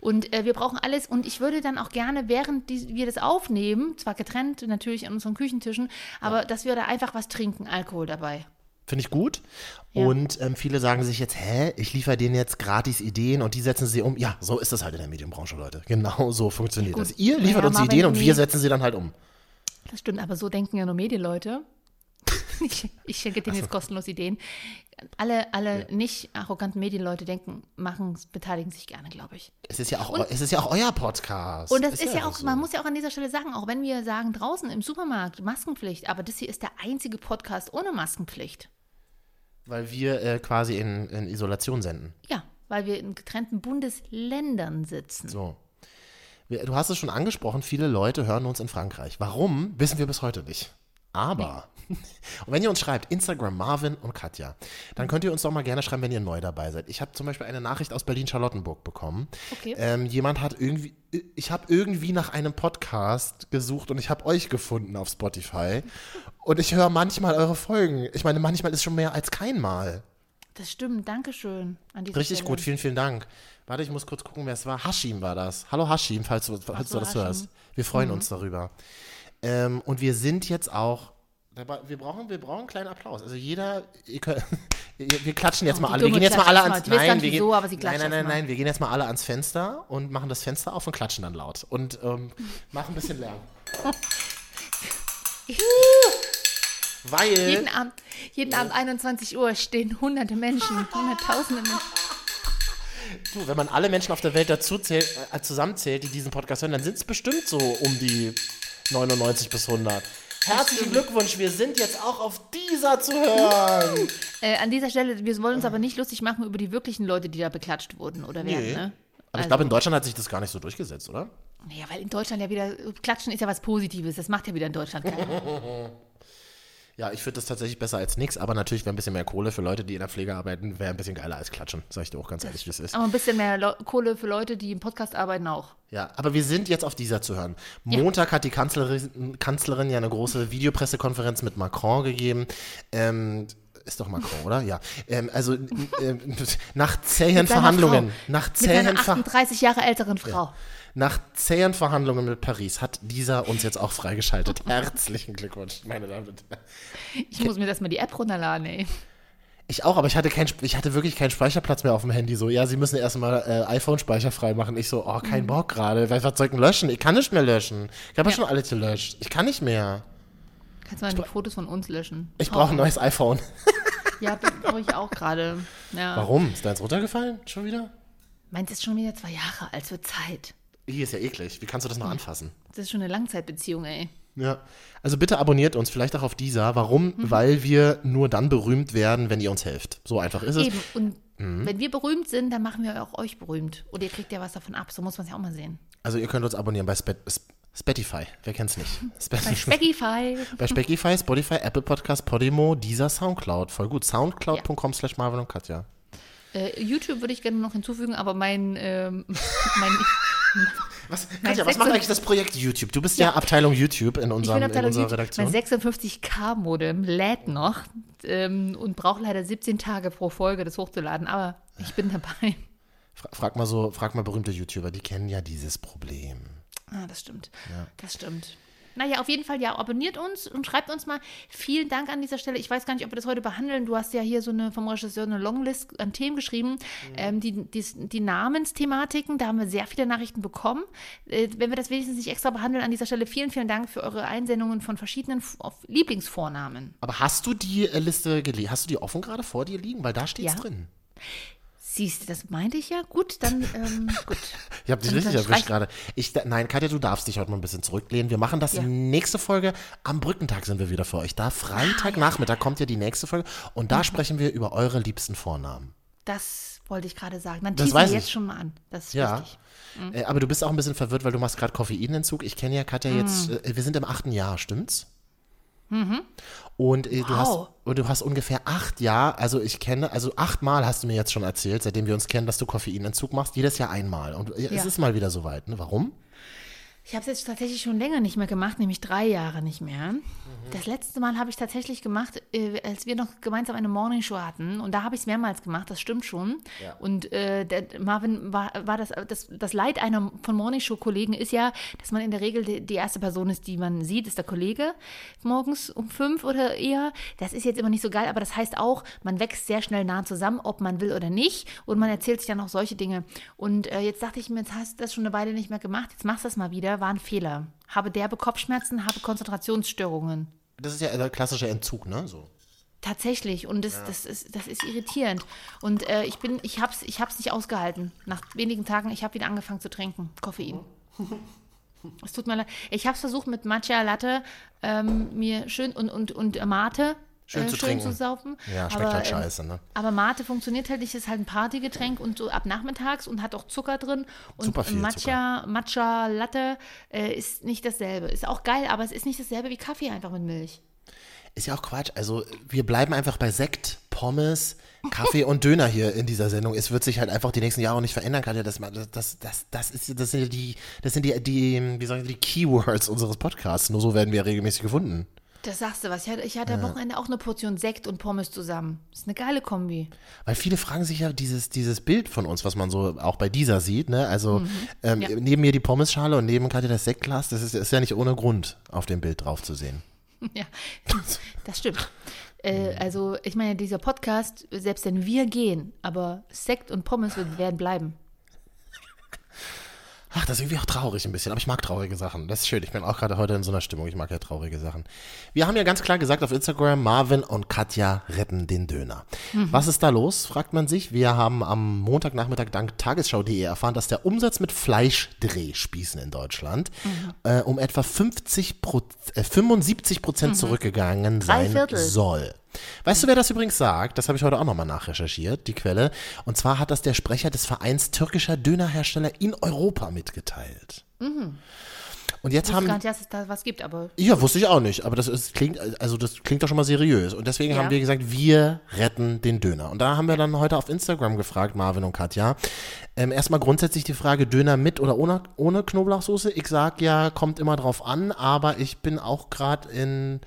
Und äh, wir brauchen alles und ich würde dann auch gerne, während die, wir das aufnehmen, zwar getrennt natürlich an unseren Küchentischen, aber dass wir da einfach was trinken, Alkohol dabei. Finde ich gut. Ja. Und ähm, viele sagen sich jetzt, hä, ich liefere denen jetzt gratis Ideen und die setzen sie um. Ja, so ist das halt in der Medienbranche, Leute. Genau so funktioniert Gut. das. Ihr liefert Naja, uns Ideen und wir setzen sie dann halt um. Das stimmt, aber so denken ja nur Medienleute. Ich, ich schenke denen jetzt kostenlos Ideen. Alle, alle nicht arroganten Medienleute denken, machen, beteiligen sich gerne, glaube ich. Es ist ja auch, eu- es ist ja auch euer Podcast. Und das ist, ja auch, so. man muss ja auch an dieser Stelle sagen, auch wenn wir sagen draußen im Supermarkt Maskenpflicht, aber das hier ist der einzige Podcast ohne Maskenpflicht. Weil wir äh, quasi in, in Isolation senden. Ja, weil wir in getrennten Bundesländern sitzen. So. Du hast es schon angesprochen, viele Leute hören uns in Frankreich. Warum, wissen wir bis heute nicht. Aber, und wenn ihr uns schreibt, Instagram Marvin und Katja, dann könnt ihr uns doch mal gerne schreiben, wenn ihr neu dabei seid. Ich habe zum Beispiel eine Nachricht aus Berlin-Charlottenburg bekommen. Okay. Ähm, jemand hat irgendwie, ich habe irgendwie nach einem Podcast gesucht und ich habe euch gefunden auf Spotify. Und ich höre manchmal eure Folgen. Ich meine, manchmal ist schon mehr als kein Mal. Das stimmt, Dankeschön Richtig Stelle. gut, vielen, vielen Dank. Warte, ich muss kurz gucken, wer es war. Hashim war das. Hallo Hashim, falls du, falls so, du das Hashim. hörst. Wir freuen uns darüber. Ähm, und wir sind jetzt auch, dabei- wir brauchen, wir brauchen einen kleinen Applaus. Also jeder, ihr könnt, wir klatschen jetzt Oh, mal alle. Wir gehen jetzt mal alle ans, mal. Gar nein, wir gehen, nein, nein, nein, mal. nein, wir gehen jetzt mal alle ans Fenster und machen das Fenster auf und klatschen dann laut. Und ähm, machen ein bisschen Lärm. Weil, Jeden Abend, jeden Abend 21 Uhr stehen hunderte Menschen, hunderttausende Menschen. Du, wenn man alle Menschen auf der Welt dazu zählt, äh, zusammenzählt, die diesen Podcast hören, dann sind es bestimmt so um die 99 bis 100. Herzlichen Glückwunsch, wir sind jetzt auch auf dieser zu hören. Äh, an dieser Stelle, wir wollen uns aber nicht lustig machen über die wirklichen Leute, die da beklatscht wurden oder werden, Nee. ne? Aber ich glaube, in Deutschland hat sich das gar nicht so durchgesetzt, oder? Naja, weil in Deutschland ja wieder, Klatschen ist ja was Positives, das macht ja wieder in Deutschland keiner. Ja, ich finde das tatsächlich besser als nichts, aber natürlich wäre ein bisschen mehr Kohle für Leute, die in der Pflege arbeiten, wäre ein bisschen geiler als Klatschen, sag ich dir auch ganz ehrlich, wie es ist. Aber ein bisschen mehr Leu- Kohle für Leute, die im Podcast arbeiten auch. Ja, aber wir sind jetzt auf dieser zu hören. Montag hat die Kanzlerin, Kanzlerin ja eine große Videopressekonferenz mit Macron gegeben. Ähm, ist doch Macron, oder? Ja. Ähm, also ähm, nach zähen Mit Verhandlungen, Frau. nach Mit zähen, Ver 38 Jahre älteren Frau. nach zähen Verhandlungen mit Paris hat dieser uns jetzt auch freigeschaltet. Herzlichen Glückwunsch, meine Damen und Herren. Ich muss mir das mal die App runterladen, ey. Ich auch, aber ich hatte, kein, ich hatte wirklich keinen Speicherplatz mehr auf dem Handy. So, ja, Sie müssen erstmal äh, iPhone-Speicher frei machen. Ich so, oh, kein Bock gerade. Was was soll ich denn löschen? Ich kann nicht mehr löschen. Ich habe ja. Ja. schon alles gelöscht. Ich kann nicht mehr. Kannst du mal die Fotos von uns löschen? Ich brauche ein neues iPhone. Ja, das brauche ich auch gerade. Ja. Warum? Ist deins runtergefallen? Schon wieder? Meins ist schon wieder zwei Jahre alt, wird Zeit. Hier ist ja eklig. Wie kannst du das noch anfassen? Das ist schon eine Langzeitbeziehung, ey. Ja. Also bitte abonniert uns, vielleicht auch auf dieser. Warum? Weil wir nur dann berühmt werden, wenn ihr uns helft. So einfach ist es. Eben. Und Mhm. wenn wir berühmt sind, dann machen wir auch euch berühmt. Und ihr kriegt ja was davon ab. So muss man es ja auch mal sehen. Also ihr könnt uns abonnieren bei Sp- Spotify. Wer kennt's nicht? Bei Spotify. Speckify. Bei Spotify, Spotify, Apple Podcast, Podimo, dieser Soundcloud. Voll gut. Soundcloud.com slash Marvin und Katja. Äh, YouTube würde ich gerne noch hinzufügen, aber mein, ähm, mein Was, Katja, was macht 56 eigentlich das Projekt YouTube? Du bist ja, Abteilung YouTube in, unserem, bin in Abteilung unserer YouTube. Redaktion. Mein 56K-Modem lädt noch ähm, und braucht leider 17 Tage pro Folge, das hochzuladen. Aber ich bin dabei. Fra- Frag mal so, frag mal berühmte YouTuber, die kennen ja dieses Problem. Ah, das stimmt. Das stimmt. Naja, auf jeden Fall, ja, abonniert uns und schreibt uns mal. Vielen Dank an dieser Stelle. Ich weiß gar nicht, ob wir das heute behandeln. Du hast ja hier so eine vom Regisseur eine Longlist an Themen geschrieben. Ähm, die, die, die Namensthematiken, da haben wir sehr viele Nachrichten bekommen. Äh, wenn wir das wenigstens nicht extra behandeln, an dieser Stelle vielen, vielen Dank für eure Einsendungen von verschiedenen F Lieblingsvornamen. Aber hast du die äh, Liste gelesen? Hast du die offen gerade vor dir liegen? Weil da steht's Ja. drin. Siehst du, das meinte ich ja. Gut, dann, ähm, gut. Ich habe dich Dann- richtig dann erwischt gerade. Ich, nein, Katja, du darfst dich heute mal ein bisschen zurücklehnen. Wir machen das Ja. nächste Folge. Am Brückentag sind wir wieder für euch da. Freitagnachmittag kommt ja die nächste Folge. Und Mhm. da sprechen wir über eure liebsten Vornamen. Das wollte ich gerade sagen. Dann Das teasen wir jetzt ich. schon mal an. Das ist Ja. wichtig. Äh, aber du bist auch ein bisschen verwirrt, weil du machst gerade Koffeinentzug. Ich kenne ja Katja jetzt, Mhm. äh, wir sind im achten Jahr, stimmt's? Und, äh, du hast, Wow. und du hast ungefähr acht Jahre, also ich kenne, also achtmal hast du mir jetzt schon erzählt, seitdem wir uns kennen, dass du Koffeinentzug machst, jedes Jahr einmal. Und äh, es Ja. ist mal wieder soweit. Ne? Warum? Ich habe es jetzt tatsächlich schon länger nicht mehr gemacht, nämlich drei Jahre nicht mehr. Mhm. Das letzte Mal habe ich tatsächlich gemacht, äh, als wir noch gemeinsam eine Morningshow hatten. Und da habe ich es mehrmals gemacht, das stimmt schon. Und äh, der Marvin war, war das, das, das Leid einer von Morningshow-Kollegen ist ja, dass man in der Regel die, die erste Person ist, die man sieht, ist der Kollege morgens um fünf oder eher. Das ist jetzt immer nicht so geil, aber das heißt auch, man wächst sehr schnell nah zusammen, ob man will oder nicht. Und man erzählt sich dann auch solche Dinge. Und äh, jetzt dachte ich mir, jetzt hast du das schon eine Weile nicht mehr gemacht, jetzt machst du das mal wieder, war ein Fehler. Habe derbe Kopfschmerzen, habe Konzentrationsstörungen. Das ist ja der klassische Entzug, ne? So. Tatsächlich. Und das, das, ist, das ist irritierend. Und äh, ich bin, ich hab's, ich hab's nicht ausgehalten. Nach wenigen Tagen, ich habe wieder angefangen zu trinken. Koffein. Es tut mir leid. Ich habe es versucht mit Matcha Latte ähm, mir schön und, und, und Mate Schön äh, zu schön trinken. zu saufen. Ja, schmeckt halt ähm, scheiße, ne? Aber Mate funktioniert halt nicht, ist halt ein Partygetränk und so ab nachmittags und hat auch Zucker drin. Und Super viel Matcha, Matcha Latte äh, ist nicht dasselbe. Ist auch geil, aber es ist nicht dasselbe wie Kaffee einfach mit Milch. Ist ja auch Quatsch. Also wir bleiben einfach bei Sekt, Pommes, Kaffee und Döner hier in dieser Sendung. Es wird sich halt einfach die nächsten Jahre nicht verändern, Katja. Das, das, das, das, ist, das sind die, das sind die, die, wie sagen die Keywords unseres Podcasts. Nur so werden wir regelmäßig gefunden. Das sagst du was. Ich hatte, ich hatte am Wochenende auch eine Portion Sekt und Pommes zusammen. Das ist eine geile Kombi. Weil viele fragen sich ja dieses, dieses Bild von uns, was man so auch bei dieser sieht, ne? Also ähm, Ja. neben mir die Pommesschale und neben Katja das Sektglas, das ist, ist ja nicht ohne Grund auf dem Bild drauf zu sehen. Ja, das stimmt. Äh, also, ich meine, dieser Podcast, selbst wenn wir gehen, aber Sekt und Pommes werden bleiben. Ach, das ist irgendwie auch traurig ein bisschen, aber ich mag traurige Sachen. Das ist schön. Ich bin auch gerade heute in so einer Stimmung. Ich mag ja traurige Sachen. Wir haben ja ganz klar gesagt auf Instagram, Marvin und Katja retten den Döner. Was ist da los, fragt man sich. Wir haben am Montagnachmittag dank tagesschau.de erfahren, dass der Umsatz mit Fleischdrehspießen in Deutschland äh, um etwa 50 Pro, äh, 75 Prozent zurückgegangen sein Viertel. soll. Weißt du, wer das übrigens sagt? Das habe ich heute auch nochmal nachrecherchiert, die Quelle. Und zwar hat das der Sprecher des Vereins türkischer Dönerhersteller in Europa mitgeteilt. Und jetzt Ich wusste haben gar nicht, dass es da was gibt, aber ja, wusste ich auch nicht, aber das ist, klingt, also das klingt doch schon mal seriös. Und deswegen Ja. haben wir gesagt, wir retten den Döner. Und da haben wir dann heute auf Instagram gefragt, Marvin und Katja. Ähm, erstmal grundsätzlich die Frage, Döner mit oder ohne, ohne Knoblauchsoße. Ich sag ja, kommt immer drauf an, aber ich bin auch gerade in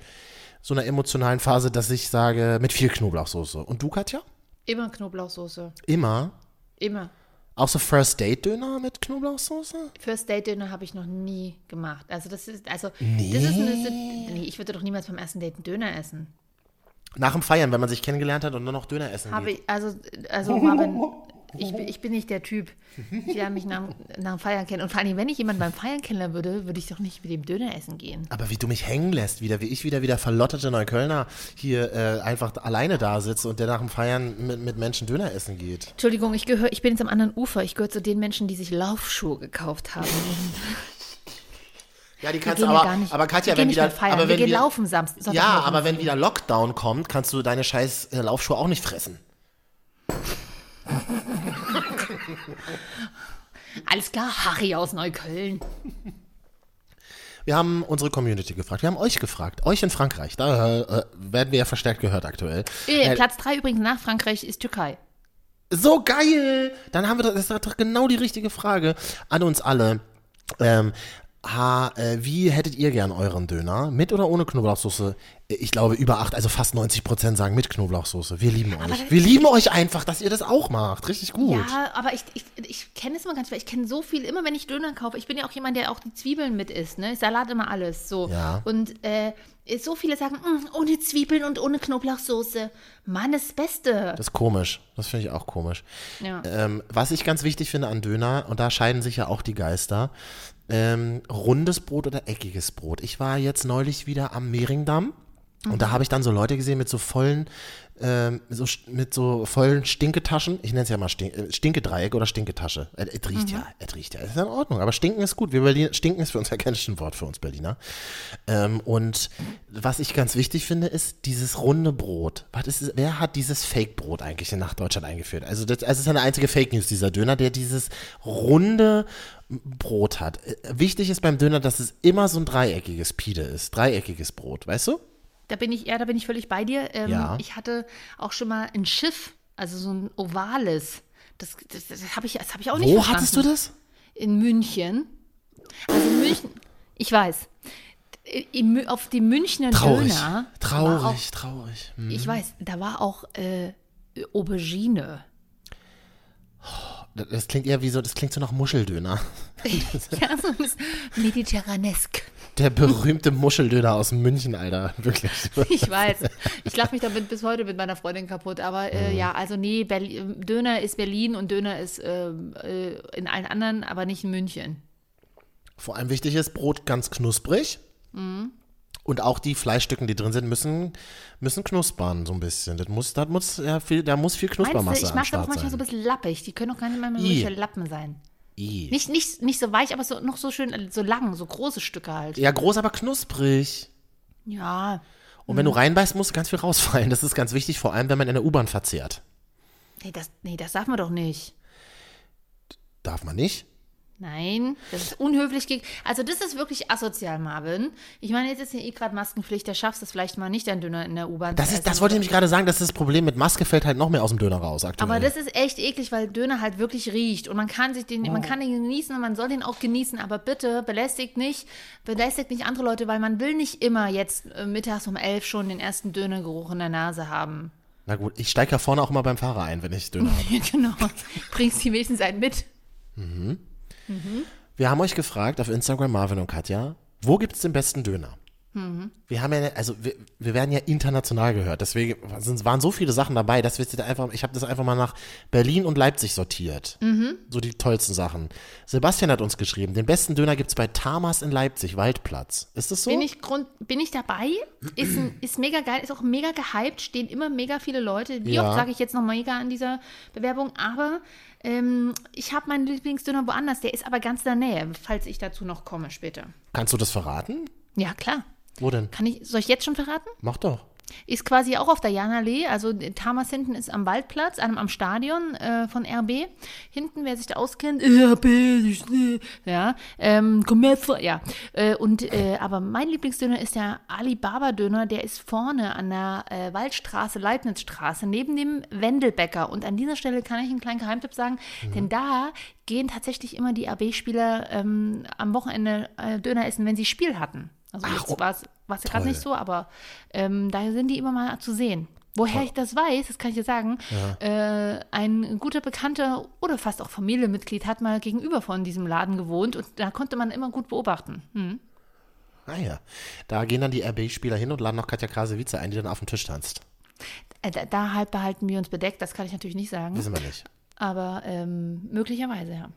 so einer emotionalen Phase, dass ich sage, mit viel Knoblauchsoße. Und du, Katja? immer Knoblauchsoße. Immer? Immer. Auch so First Date Döner mit Knoblauchsoße? First Date Dinner habe ich noch nie gemacht. Also das ist, also das ist eine, nee, ich würde doch niemals beim ersten Date einen Döner essen. Nach dem Feiern, wenn man sich kennengelernt hat und dann noch Döner essen Habe geht. ich, also, also Marvin, ich, bin- ich bin nicht der Typ. Ich lerne mich nach, nach dem Feiern kennen. Und vor allem, wenn ich jemanden beim Feiern kennenlernen würde, würde ich doch nicht mit dem Döner essen gehen. Aber wie du mich hängen lässt, wieder, wie ich wieder wieder verlotterte Neuköllner hier äh, einfach alleine da sitze und der nach dem Feiern mit, mit Menschen Döner essen geht. Entschuldigung, ich gehöre, ich bin jetzt am anderen Ufer. Ich gehöre zu den Menschen, die sich Laufschuhe gekauft haben. Ja, die Wir kannst du ja aber, gar nicht, aber Katja, wir wenn wieder, aber wir wenn gehen wieder, laufen Samstag. ja, aber wenn wieder Lockdown kommt, kannst du deine scheiß äh, Laufschuhe auch nicht fressen. Alles klar, Harry aus Neukölln. Wir haben unsere Community gefragt, wir haben euch gefragt, euch in Frankreich, da äh, werden wir ja verstärkt gehört aktuell. Äh, Platz 3 übrigens nach Frankreich ist Türkei. So geil! Dann haben wir das, das ist doch genau die richtige Frage an uns alle. Ähm, ha, äh, wie hättet ihr gern euren Döner? Mit oder ohne Knoblauchsoße? Ich glaube, über acht, also fast 90 Prozent sagen mit Knoblauchsoße. Wir lieben euch. Wir lieben euch einfach, dass ihr das auch macht. Richtig gut. Ja, aber ich, ich, ich kenne es immer ganz schwer. Ich kenne so viel, immer wenn ich Döner kaufe. Ich bin ja auch jemand, der auch die Zwiebeln mit isst, ne? Salat immer alles, so. Ja. Und äh, so viele sagen, "Mm, ohne Zwiebeln und ohne Knoblauchsoße. Mann, das Beste. Das ist komisch. Das finde ich auch komisch. Ja. Ähm, was ich ganz wichtig finde an Döner, und da scheiden sich ja auch die Geister, ähm, rundes Brot oder eckiges Brot. Ich war jetzt neulich wieder am Mehringdamm und da habe ich dann so Leute gesehen mit so vollen, ähm, so, mit so vollen Stinketaschen. Ich nenne es ja mal Stink, äh, Stinkedreieck oder Stinketasche. Äh, Es riecht ja, es riecht ja. Es ist in Ordnung, aber Stinken ist gut. Wir Berliner, Stinken ist für uns ja kein Wort für uns Berliner. Ähm, und was ich ganz wichtig finde, ist dieses runde Brot. Was ist, wer hat dieses Fake-Brot eigentlich nach Deutschland eingeführt? Also das, also es ist eine einzige Fake News, dieser Döner, der dieses runde Brot hat. Äh, Wichtig ist beim Döner, dass es immer so ein dreieckiges Pide ist. Dreieckiges Brot, weißt du? Da bin ich, ja, da bin ich völlig bei dir. Ähm, Ja. Ich hatte auch schon mal ein Schiff, also so ein ovales. Das, das, das habe ich, das hab ich auch nicht Wo verstanden. hattest du das? In München. Also in München, ich weiß. In, Mü- auf dem Münchner Traurig. Döner. Traurig, traurig. Hm. Auch, ich weiß, da war auch äh, Aubergine. Das- Das klingt eher wie so, das klingt so nach Muscheldöner. ja, so ein bisschen mediterranesk. Der berühmte Muscheldöner aus München, Alter. Wirklich. Ich weiß. Ich lache mich damit bis heute mit meiner Freundin kaputt. Aber Mhm. äh, ja, also nee, Berlin, Döner ist Berlin und Döner ist ähm, äh, in allen anderen, aber nicht in München. Vor allem wichtig ist, Brot ganz knusprig. Mhm. Und auch die Fleischstücken, die drin sind, müssen, müssen knuspern so ein bisschen. Das muss, das muss, ja, viel, da muss viel Knuspermasse ich am mag das manchmal so sein. ein bisschen lappig. Die können auch gar nicht mehr richtige Lappen sein. I. Nicht, nicht, nicht so weich, aber so, noch so schön, äh, so lang, so große Stücke halt. Ja, groß, aber knusprig. Ja. Und wenn du reinbeißt, muss ganz viel rausfallen. Das ist ganz wichtig, vor allem, wenn man in der U-Bahn verzehrt. Nee das, nee, das darf man doch nicht. Darf man nicht? Nein, das ist unhöflich gegen. Also, das ist wirklich asozial, Marvin. Ich meine, jetzt ist ja eh gerade Maskenpflicht, da schaffst du es vielleicht mal nicht, dein Döner in der U-Bahn. Das, zu ist, das wollte ich nämlich gerade sagen, das ist das Problem mit Maske fällt halt noch mehr aus dem Döner raus aktuell. Aber das ist echt eklig, weil Döner halt wirklich riecht. Und man kann sich den, Oh. man kann den genießen und man soll den auch genießen. Aber bitte belästigt nicht, belästigt nicht andere Leute, weil man will nicht immer jetzt äh, mittags um elf schon den ersten Dönergeruch in der Nase haben. Na gut, ich steige ja vorne auch immer beim Fahrer ein, wenn ich Döner habe. Genau. Bringst die wenigstens einen mit. Wir haben euch gefragt auf Instagram, Marvin und Katja, wo gibt es den besten Döner? Mhm. Wir haben ja, also wir, wir werden ja international gehört, deswegen sind, waren so viele Sachen dabei, dass wir jetzt einfach, ich habe das einfach mal nach Berlin und Leipzig sortiert. So die tollsten Sachen. Sebastian hat uns geschrieben, den besten Döner gibt's bei Tamas in Leipzig, Waldplatz. Ist das so? Bin ich, Grund, bin ich dabei? Ist, ein, ist mega geil, ist auch mega gehypt, stehen immer mega viele Leute. Wie Ja. oft sage ich jetzt noch mega an dieser Bewerbung, aber ähm, ich habe meinen Lieblingsdöner woanders, der ist aber ganz in der Nähe, falls ich dazu noch komme später. Kannst du das verraten? Ja, klar. Wo denn? Kann ich, soll ich jetzt schon verraten? Mach doch. Ist quasi auch auf der Janallee, also Tamas hinten ist am Waldplatz, einem am Stadion äh, von RB. Hinten, wer sich da auskennt, RB, ne, ja, ähm, ja. Äh, und, äh, aber mein Lieblingsdöner ist der Alibaba-Döner, der ist vorne an der äh, Waldstraße, Leibnizstraße, neben dem Wendelbäcker. Und an dieser Stelle kann ich einen kleinen Geheimtipp sagen, denn da gehen tatsächlich immer die RB-Spieler ähm, am Wochenende äh, Döner essen, wenn sie Spiel hatten. Also Ach, jetzt oh, war es ja gerade toll. nicht so, aber ähm, da sind die immer mal zu sehen. Woher ich das weiß, das kann ich dir sagen, äh, ein guter Bekannter oder fast auch Familienmitglied hat mal gegenüber von diesem Laden gewohnt und da konnte man immer gut beobachten. Hm. Ah ja. Da gehen dann die RB-Spieler hin und laden noch Katja Krasewitze ein, die dann auf dem Tisch tanzt. Äh, da, da halt behalten wir uns bedeckt, das kann ich natürlich nicht sagen. Wissen wir nicht. Aber ähm, möglicherweise, ja.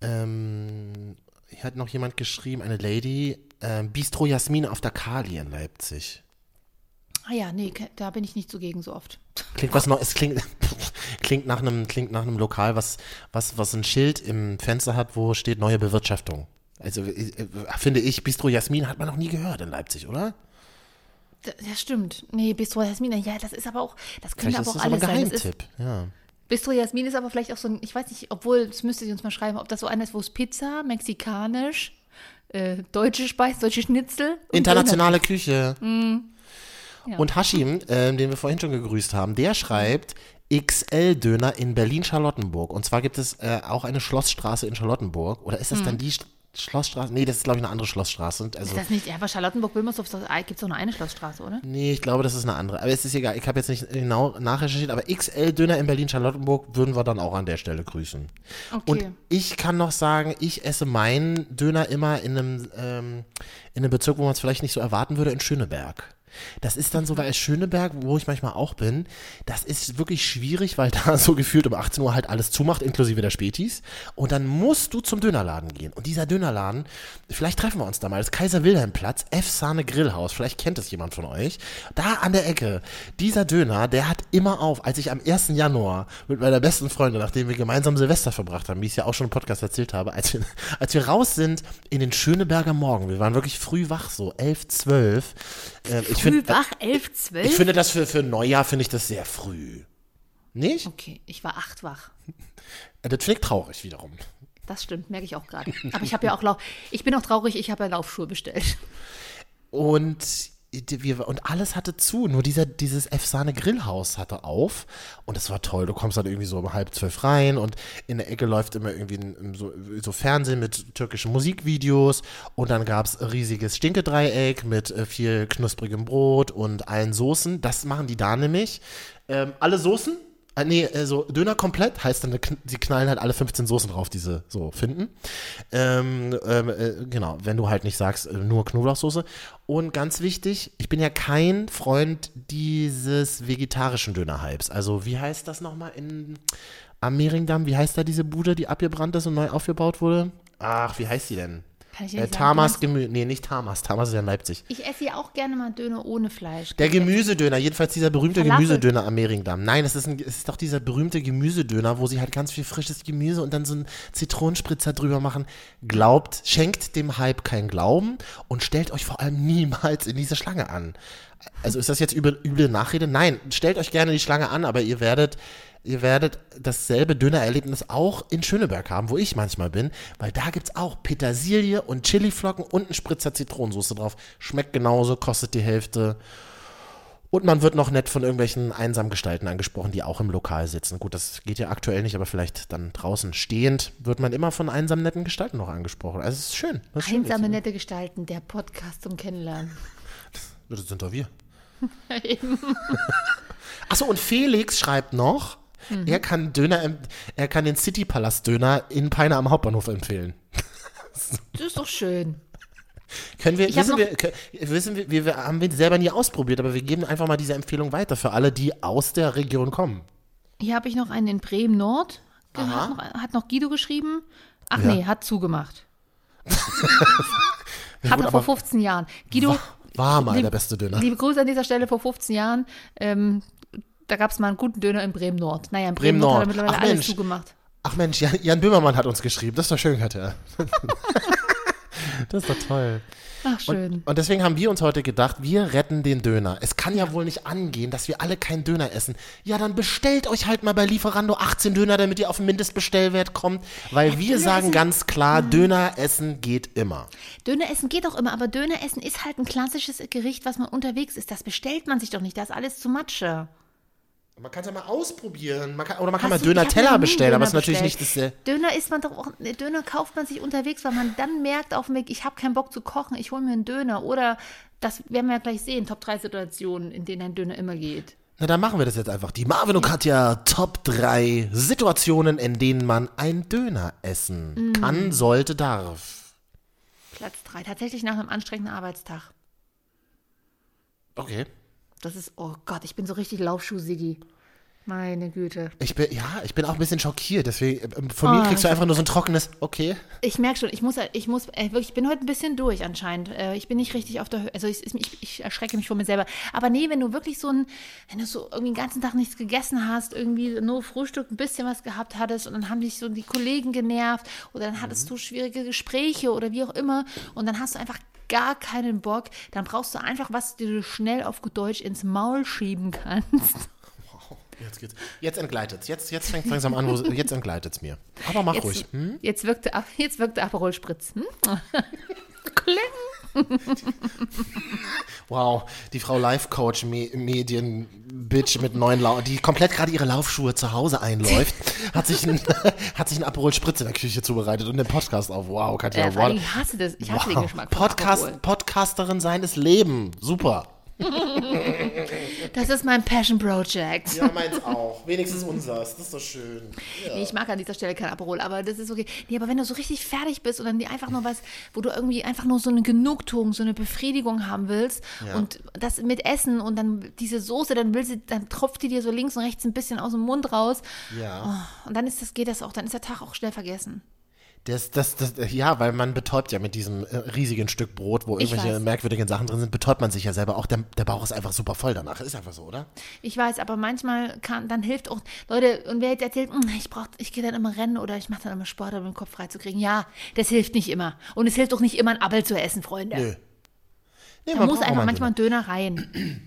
Ähm, hier hat noch jemand geschrieben, eine Lady, ähm, Bistro Jasmin auf der Kali in Leipzig. Ah ja, nee, da bin ich nicht zugegen so oft. Klingt was noch, es klingt, klingt nach einem, klingt nach einem Lokal, was, was, was ein Schild im Fenster hat, wo steht neue Bewirtschaftung. Also äh, äh, finde ich, Bistro Jasmin hat man noch nie gehört in Leipzig, oder? Das stimmt. Nee, Bistro Jasmin, ja, das ist aber auch, das könnte Vielleicht aber das auch aber ein alles sein. Das ist, Geheimtipp. Ja. Bistro Jasmin ist aber vielleicht auch so ein, ich weiß nicht, obwohl, das müsste sie uns mal schreiben, ob das so einer ist, wo es Pizza, mexikanisch, äh, deutsche Speise, deutsche Schnitzel. Internationale Küche. Mhm. Ja. Und Hashim, ähm, den wir vorhin schon gegrüßt haben, der schreibt XL-Döner in Berlin-Charlottenburg. Und zwar gibt es äh, auch eine Schlossstraße in Charlottenburg. Oder ist das dann die St Schlossstraße? Nee, das ist, glaube ich, eine andere Schlossstraße. Also, Ist das nicht, ja, aber Charlottenburg-Wilmersdorf gibt es doch nur eine Schlossstraße, oder? nee, ich glaube, das ist eine andere. Aber es ist egal. Ich habe jetzt nicht genau nachrecherchiert. Aber XL-Döner in Berlin-Charlottenburg würden wir dann auch an der Stelle grüßen. Okay. Und ich kann noch sagen, ich esse meinen Döner immer in einem, ähm, in einem Bezirk, wo man es vielleicht nicht so erwarten würde, in Schöneberg. Das ist dann so, es Schöneberg, wo ich manchmal auch bin, das ist wirklich schwierig, weil da so gefühlt um 18 Uhr halt alles zumacht, inklusive der Spätis. Und dann musst du zum Dönerladen gehen. Und dieser Dönerladen, vielleicht treffen wir uns da mal, das Kaiser Wilhelm Platz, F. Sahne Grillhaus, vielleicht kennt es jemand von euch. Da an der Ecke, dieser Döner, der hat immer auf, als ich am 1. Januar mit meiner besten Freundin, nachdem wir gemeinsam Silvester verbracht haben, wie ich es ja auch schon im Podcast erzählt habe, als wir, als wir raus sind in den Schöneberger Morgen, wir waren wirklich früh wach, so 11, 12. Ähm, ich Früh find- wach, elf, zwölf? ich finde das für, für Neujahr, finde ich das sehr früh. Nicht? okay, ich war acht wach. Äh, Das finde ich traurig wiederum. Das stimmt, merke ich auch gerade. Aber ich habe ja auch Lau ich bin auch traurig, ich habe ja Laufschuhe bestellt. Und, und alles hatte zu, nur dieser, dieses F-Sahne Grillhaus hatte auf und es war toll. Du kommst dann irgendwie so um halb zwölf rein und in der Ecke läuft immer irgendwie so, so Fernsehen mit türkischen Musikvideos und dann gab es riesiges Stinkedreieck mit äh, viel knusprigem Brot und allen Soßen. Das machen die da nämlich. Ähm, alle Soßen Ah, nee, äh, so Döner komplett heißt dann, sie knallen halt alle 15 Soßen drauf, die sie so finden. Ähm, ähm, äh, genau, wenn du halt nicht sagst, äh, nur Knoblauchsoße. Und ganz wichtig, ich bin ja kein Freund dieses vegetarischen Döner-Hypes. Also, wie heißt das nochmal in am Mehringdamm? Wie heißt da diese Bude, die abgebrannt ist und neu aufgebaut wurde? Ach, wie heißt die denn? Kann ich Äh, sagen. Tamas Gemüse. Nee, nicht Tamas. Tamas ist ja in Leipzig. Ich esse ja auch gerne mal Döner ohne Fleisch. Der Gemüsedöner, jedenfalls dieser berühmte Falafel. Gemüsedöner am Mehringdamm. Nein, es ist, ein, es ist doch dieser berühmte Gemüsedöner, wo sie halt ganz viel frisches Gemüse und dann so einen Zitronenspritzer drüber machen. Glaubt, schenkt dem Hype keinen Glauben und stellt euch vor allem niemals in diese Schlange an. Also ist das jetzt üble, üble Nachrede? Nein, stellt euch gerne die Schlange an, aber ihr werdet ihr werdet dasselbe Dönererlebnis auch in Schöneberg haben, wo ich manchmal bin, weil da gibt es auch Petersilie und Chiliflocken und einen Spritzer Zitronensoße drauf. Schmeckt genauso, kostet die Hälfte. Und man wird noch nett von irgendwelchen einsamen Gestalten angesprochen, die auch im Lokal sitzen. Gut, das geht ja aktuell nicht, aber vielleicht dann draußen stehend wird man immer von einsamen netten Gestalten noch angesprochen. Also es ist schön. Das ist schön Einsame, jetzt. nette Gestalten, der Podcast zum Kennenlernen. Das sind doch wir. Achso, und Felix schreibt noch, Mhm. er kann Döner, er kann den City Palace Döner in Peine am Hauptbahnhof empfehlen. Das ist doch schön. Können wir, wissen wir, kö- wissen wir, wir, haben wir selber nie ausprobiert, aber wir geben einfach mal diese Empfehlung weiter für alle, die aus der Region kommen. Hier habe ich noch einen in Bremen Nord. Hat noch, hat noch Guido geschrieben. Ach Ja. nee, hat zugemacht. Hat er vor aber 15 Jahren. Guido, War mal lieb- der beste Döner. liebe Grüße an dieser Stelle vor 15 Jahren. Ähm, da gab es mal einen guten Döner in Bremen Nord. Naja, in Bremen, Bremen Nord hat er mittlerweile Ach, alles Mensch. zugemacht. Ach Mensch, Jan, Jan Böhmermann hat uns geschrieben. Das ist doch schön, Katja. das ist doch toll. Ach, schön. Und, und deswegen haben wir uns heute gedacht, wir retten den Döner. Es kann ja wohl nicht angehen, dass wir alle keinen Döner essen. Ja, dann bestellt euch halt mal bei Lieferando 18 Döner, damit ihr auf den Mindestbestellwert kommt. Weil wir Döner sagen essen- ganz klar, Döner essen geht immer. Döner essen geht auch immer, aber Döner essen ist halt ein klassisches Gericht, was man unterwegs ist. Das bestellt man sich doch nicht. Das ist alles zu Matsche. Man kann es ja mal ausprobieren. Man kann, oder man kann Hast mal Döner-Teller bestellen, aber Döner es ist natürlich nicht das. Äh, Döner isst man doch auch, ne, Döner kauft man sich unterwegs, weil man dann merkt auf dem Weg, ich habe keinen Bock zu kochen, ich hole mir einen Döner. Oder, das werden wir ja gleich sehen, Top 3 Situationen, in denen ein Döner immer geht. Na, dann machen wir das jetzt einfach. Die Marvin und Katja Top 3 Situationen, in denen man ein Döner essen Mhm. kann, sollte, darf. Platz 3, tatsächlich nach einem anstrengenden Arbeitstag. Okay. Das ist, oh Gott, ich bin so richtig Laufschuh-Siggi. Meine Güte. Ich bin, ja, ich bin auch ein bisschen schockiert. Deswegen, äh, von mir Oh, kriegst du einfach nur so ein trockenes, okay. Ich merke schon, ich muss, ich muss, äh, ich bin heute ein bisschen durch anscheinend. Äh, ich bin nicht richtig auf der Höhe. Also ich, ich, ich erschrecke mich vor mir selber. Aber nee, wenn du wirklich so ein, wenn du so irgendwie den ganzen Tag nichts gegessen hast, irgendwie nur Frühstück ein bisschen was gehabt hattest und dann haben dich so die Kollegen genervt oder dann hattest du schwierige Gespräche oder wie auch immer und dann hast du einfach gar keinen Bock, dann brauchst du einfach was, das du schnell auf gut Deutsch ins Maul schieben kannst. Jetzt geht's. Jetzt entgleitet's. Jetzt, jetzt fängt langsam an, wo, jetzt entgleitet's mir. Aber mach ruhig. Jetzt, Hm? jetzt wirkte, Ap- jetzt wirkte Aperol Spritz. Hm? Kling. Wow, die Frau Life-Coach, Me Medien-Bitch mit neuen Lau die komplett gerade ihre Laufschuhe zu Hause einläuft, hat sich ein, hat sich ein Aperol Spritz in der Küche zubereitet und den Podcast auf. Wow, Katja, Äh, wow. ich hasse das. Ich hasse den wow. Geschmack von Podcast. Podcasterin sein ist Leben. Super. Das ist mein Passion Project. Ja, meins auch. Wenigstens unseres. Das ist doch schön. Nee, ich mag an dieser Stelle kein Aperol, aber das ist okay. Nee, aber wenn du so richtig fertig bist und dann einfach nur was, wo du irgendwie einfach nur so eine Genugtuung, so eine Befriedigung haben willst Ja. und das mit Essen und dann diese Soße, dann willst du, dann tropft die dir so links und rechts ein bisschen aus dem Mund raus. Ja. Und dann ist das, geht das auch, dann ist der Tag auch schnell vergessen. Das, das, das, ja, weil man betäubt ja mit diesem äh, riesigen Stück Brot, wo irgendwelche merkwürdigen Sachen drin sind, betäubt man sich ja selber auch. Der, der Bauch ist einfach super voll danach. Ist einfach so, oder? Ich weiß, aber manchmal kann, dann hilft auch, Leute, und wer jetzt erzählt, "Hm, ich brauch, ich gehe dann immer rennen oder ich mache dann immer Sport, um den Kopf frei zu kriegen. Ja, das hilft nicht immer. Und es hilft auch nicht immer, ein Appel zu essen, Freunde. Nö. Nee, Da man muss einfach mal einen manchmal ein Döner rein.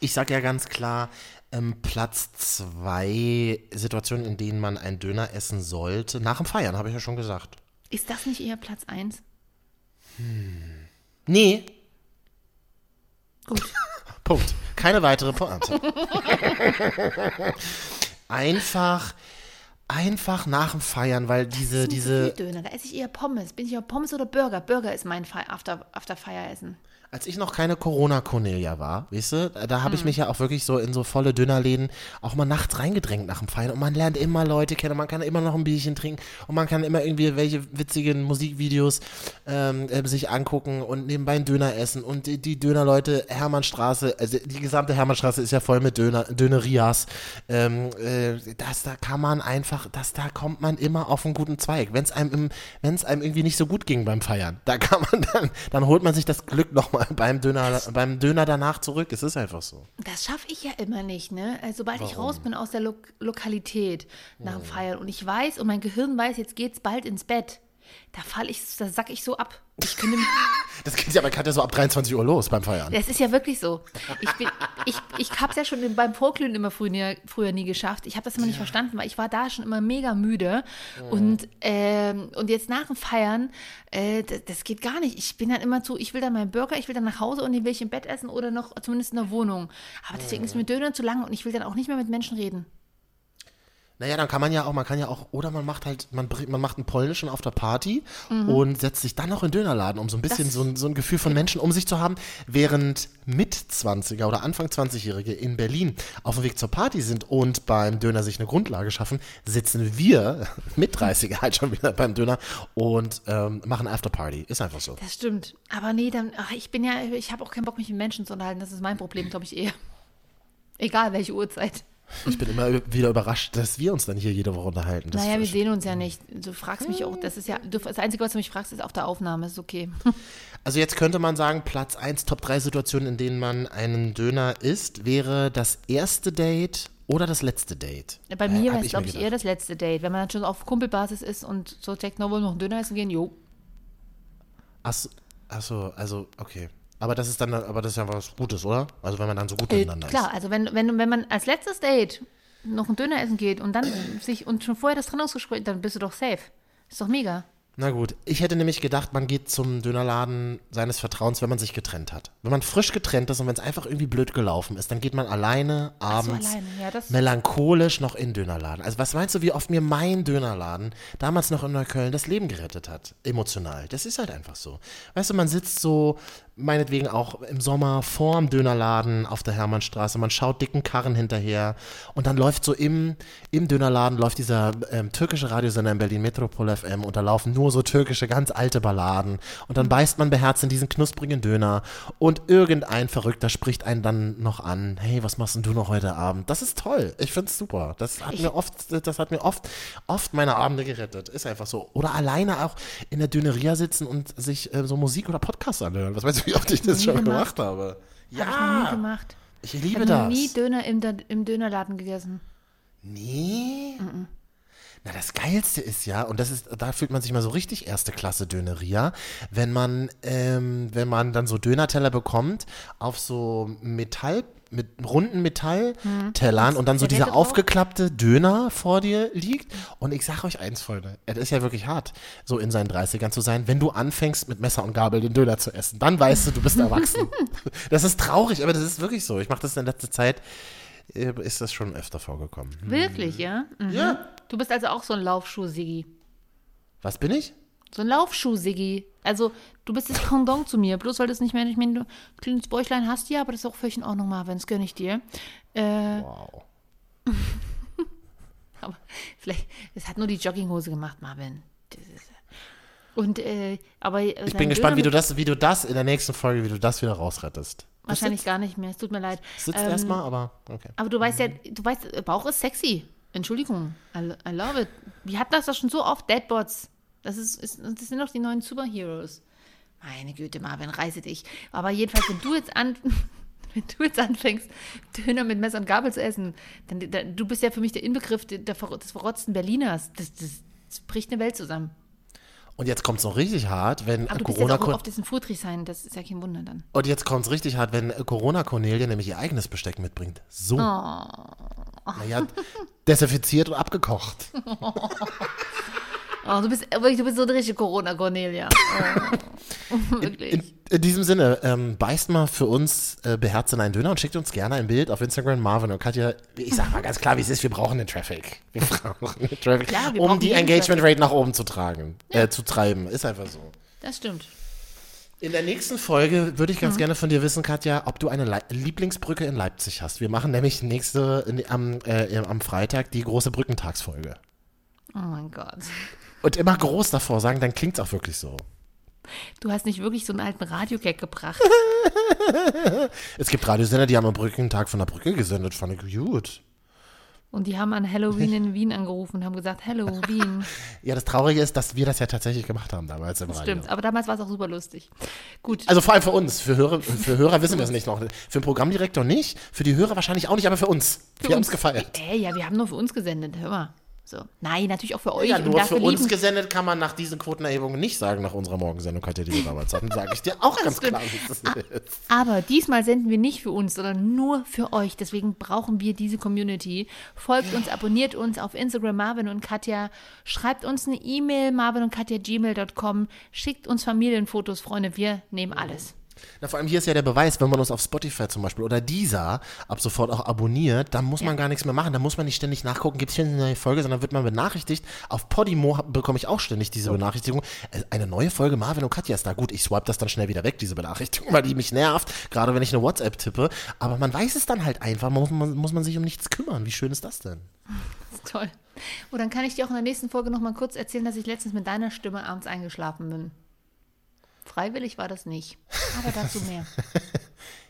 Ich sag ja ganz klar, ähm, Platz zwei Situationen, in denen man einen Döner essen sollte. Nach dem Feiern, habe ich ja schon gesagt. Ist das nicht eher Platz 1? Nee, Gut. Punkt. Keine weitere Pointe. einfach, einfach nach dem Feiern, weil diese, diese, Döner, da esse ich eher Pommes. Bin ich eher Pommes oder Burger? Burger ist mein After, After Feieressen. Als ich noch keine Corona-Cornelia war, weißt du, da habe ich mich ja auch wirklich so in so volle Dönerläden auch mal nachts reingedrängt nach dem Feiern. Und man lernt immer Leute kennen, man kann immer noch ein Bierchen trinken und man kann immer irgendwie welche witzigen Musikvideos ähm, äh, sich angucken und nebenbei einen Döner essen. Und die, die Dönerleute, Hermannstraße, also die gesamte Hermannstraße ist ja voll mit Döner, Dönerias, ähm, äh, das, da kann man einfach, das, da kommt man immer auf einen guten Zweig, wenn es einem, im- einem irgendwie nicht so gut ging beim Feiern, da kann man dann, dann holt man sich das Glück nochmal beim Döner, beim Döner danach zurück. Es ist einfach so. Das schaffe ich ja immer nicht, ne? Also, sobald ich raus bin aus der Lo Lokalität nach dem Feiern und ich weiß und mein Gehirn weiß, jetzt geht's bald ins Bett, Da falle ich, da sack ich so ab. Ich könnte, Das geht ja bei Katja so ab 23 Uhr los beim Feiern. das ist ja wirklich so. Ich, bin, ich, ich habe es ja schon beim Vorglühen immer früher nie, früher nie geschafft. Ich habe das immer nicht verstanden, weil ich war da schon immer mega müde. Und, ähm, und jetzt nach dem Feiern, äh, das, das geht gar nicht. Ich bin dann immer zu, ich will dann meinen Burger, ich will dann nach Hause und den will ich im Bett essen oder noch zumindest in der Wohnung. Aber deswegen ist mir Döner zu lang und ich will dann auch nicht mehr mit Menschen reden. Naja, dann kann man ja auch, man kann ja auch, oder man macht halt, man, man macht einen polnischen auf der Party und setzt sich dann noch in den Dönerladen, um so ein bisschen so ein, so ein Gefühl von Menschen um sich zu haben, während Mit-20er oder Anfang 20-Jährige in Berlin auf dem Weg zur Party sind und beim Döner sich eine Grundlage schaffen, sitzen wir mit 30er halt schon wieder beim Döner und ähm, machen Afterparty. Ist einfach so. Das stimmt. Aber nee, dann, ach, ich bin ja, ich habe auch keinen Bock, mich mit Menschen zu unterhalten. Das ist mein Problem, glaube ich, eher. Egal welche Uhrzeit. Ich bin immer wieder überrascht, dass wir uns dann hier jede Woche unterhalten. Das naja, wir sehen uns ja nicht. Du fragst mich auch, das ist ja, du, das Einzige, was du mich fragst, ist auf der Aufnahme, ist okay. Also jetzt könnte man sagen, Platz 1, Top 3 Situationen, in denen man einen Döner isst, wäre das erste Date oder das letzte Date. Bei Äh, mir hab wäre es, glaube ich, eher das letzte Date. Wenn man dann schon auf Kumpelbasis ist und so checkt, na, wollen wir noch einen Döner essen gehen? Jo. Achso, achso, also, okay. Aber das ist dann, aber das ist ja was Gutes, oder? Also wenn man dann so gut Äh, miteinander klar, also wenn, wenn, wenn man als letztes Date noch einen Döner essen geht und dann sich und schon vorher das Trennungsgespräch, dann bist du doch safe. Ist doch mega. ist. Na gut, ich hätte nämlich gedacht, man geht zum Dönerladen seines Vertrauens, wenn man sich getrennt hat. Wenn man frisch getrennt ist und wenn es einfach irgendwie blöd gelaufen ist, dann geht man alleine abends alleine, ja, das- melancholisch noch in den Dönerladen. Also was meinst du, wie oft mir mein Dönerladen damals noch in Neukölln das Leben gerettet hat? Emotional. Das ist halt einfach so. Weißt du, man sitzt so meinetwegen auch im Sommer vorm Dönerladen auf der Hermannstraße, man schaut dicken Karren hinterher und dann läuft so im, im Dönerladen läuft dieser ähm, türkische Radiosender in Berlin, Metropol FM und da laufen nur so türkische, ganz alte Balladen und dann beißt man beherzt in diesen knusprigen Döner und irgendein Verrückter spricht einen dann noch an, hey, was machst denn du noch heute Abend? Das ist toll, ich find's super. Das hat mir oft, das hat mir oft, oft meine Abende gerettet, ist einfach so. Oder alleine auch in der Döneria sitzen und sich äh, so Musik oder Podcasts anhören. Was meinst du, wie oft ich das schon gemacht. gemacht habe? Habe ich noch nie Ja, gemacht. ich Ich liebe habe das. noch nie Döner im, im Dönerladen gegessen. Nee. Na, das Geilste ist ja, und das ist, da fühlt man sich mal so richtig erste Klasse Döneria, wenn man, ähm, wenn man dann so Dönerteller bekommt auf so Metall, mit runden Metalltellern und dann so dieser aufgeklappte Döner vor dir liegt. Und ich sag euch eins, Freunde, es ist ja wirklich hart, so in seinen 30ern zu sein. Wenn du anfängst, mit Messer und Gabel den Döner zu essen, dann weißt du, du bist erwachsen. das ist traurig, aber das ist wirklich so. Ich mache das in letzter Zeit, äh, ist das schon öfter vorgekommen. Wirklich, ja? Mhm. Ja. Du bist also auch so ein Laufschuh-Siggi. Was bin ich? So ein Laufschuh-Siggi. Also, du bist das Pendant zu mir. Bloß weil du es nicht mehr, ich meine, du ein kleines Bäuchlein hast ja, aber das ist auch völlig in Ordnung, Marvin. Das gönne ich dir. Äh, Wow. aber vielleicht, das hat nur die Jogginghose gemacht, Marvin. Das ist, und, äh, aber. Ich bin gespannt, wie du das, wie du das in der nächsten Folge, wie du das wieder rausrettest. Wahrscheinlich gar nicht mehr. Es tut mir leid. Sitzt Ähm, erstmal, aber okay. Aber du weißt ja, du weißt, Bauch ist sexy. Entschuldigung. I, I love it. Wir hatten das doch schon so oft, Deadbots. Das, ist, ist, das sind doch die neuen Superheroes. Meine Güte, Marvin, reise dich. Aber jedenfalls, wenn du jetzt an. Wenn du jetzt anfängst, Döner mit Messer und Gabel zu essen, dann, dann du bist ja für mich der Inbegriff der, der, des verrotzten Berliners. Das, das, das bricht eine Welt zusammen. Und jetzt kommt's noch richtig hart, wenn Aber du bist Corona jetzt auch auf diesen Friedrich sein, das ist ja kein Wunder dann. und jetzt kommt's richtig hart, wenn Corona Cornelia nämlich ihr eigenes Besteck mitbringt. So. Oh. Naja, desinfiziert und abgekocht. Oh, du bist wirklich, du bist so eine richtige Corona-Cornelia. Oh. wirklich. In, in diesem Sinne, ähm, beißt mal für uns äh, beherzt in einen Döner und schickt uns gerne ein Bild auf Instagram, Marvin und Katja. Ich sag mal ganz klar, wie es ist, wir brauchen den Traffic. Wir brauchen den Traffic, Klar, um die Engagement. Rate nach oben zu tragen, äh, zu treiben. Ist einfach so. Das stimmt. In der nächsten Folge würde ich Mhm. ganz gerne von dir wissen, Katja, ob du eine Lei- Lieblingsbrücke in Leipzig hast. Wir machen nämlich nächste in, am, äh, am Freitag die große Brückentagsfolge. Oh mein Gott. Und immer groß davor sagen, dann klingt's auch wirklich so. Du hast nicht wirklich so einen alten Radiogag gebracht. Es gibt Radiosender, die haben am Brückentag von der Brücke gesendet, fand ich gut. Und die haben an Halloween in Wien angerufen und haben gesagt, Hello, Wien. Ja, das Traurige ist, dass wir das ja tatsächlich gemacht haben damals im Radio. Stimmt, aber damals war es auch super lustig. Gut. Also vor allem für uns, für Hörer, für Hörer wissen wir es nicht noch. Für den Programmdirektor nicht, für die Hörer wahrscheinlich auch nicht, aber für uns. wir haben es gefeiert. Ey, ja, wir haben nur für uns gesendet, hör mal. So. Nein, natürlich auch für euch. Ja, nur für uns gesendet kann man nach diesen Quotenerhebungen nicht sagen, nach unserer Morgensendung hat ja diese damals hatten, sage ich dir auch ganz stimmt. klar, wie das ist. Aber diesmal senden wir nicht für uns, sondern nur für euch. Deswegen brauchen wir diese Community. Folgt uns, abonniert uns auf Instagram Marvin und Katja. Schreibt uns eine E-Mail, marvin und Katja gmail.com. Schickt uns Familienfotos, Freunde. Wir nehmen alles. Na, vor allem hier ist ja der Beweis, wenn man uns auf Spotify zum Beispiel oder dieser ab sofort auch abonniert, dann muss man gar nichts mehr machen, dann muss man nicht ständig nachgucken, gibt es hier eine neue Folge, sondern wird man benachrichtigt. Auf Podimo bekomme ich auch ständig diese Benachrichtigung. Äh, Eine neue Folge Marvin und Katja ist da. Gut, ich swipe das dann schnell wieder weg, diese Benachrichtigung, weil die mich nervt, gerade wenn ich eine WhatsApp tippe. Aber man weiß es dann halt einfach, man muss, man, muss man sich um nichts kümmern. Wie schön ist das denn? Das ist toll. Und dann kann ich dir auch in der nächsten Folge noch mal kurz erzählen, dass ich letztens mit deiner Stimme abends eingeschlafen bin. Freiwillig war das nicht. Aber dazu mehr.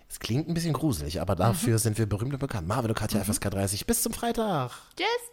Es klingt ein bisschen gruselig, aber dafür sind wir berühmt und bekannt. Marvin und Katja FSK 30. Bis zum Freitag. Tschüss.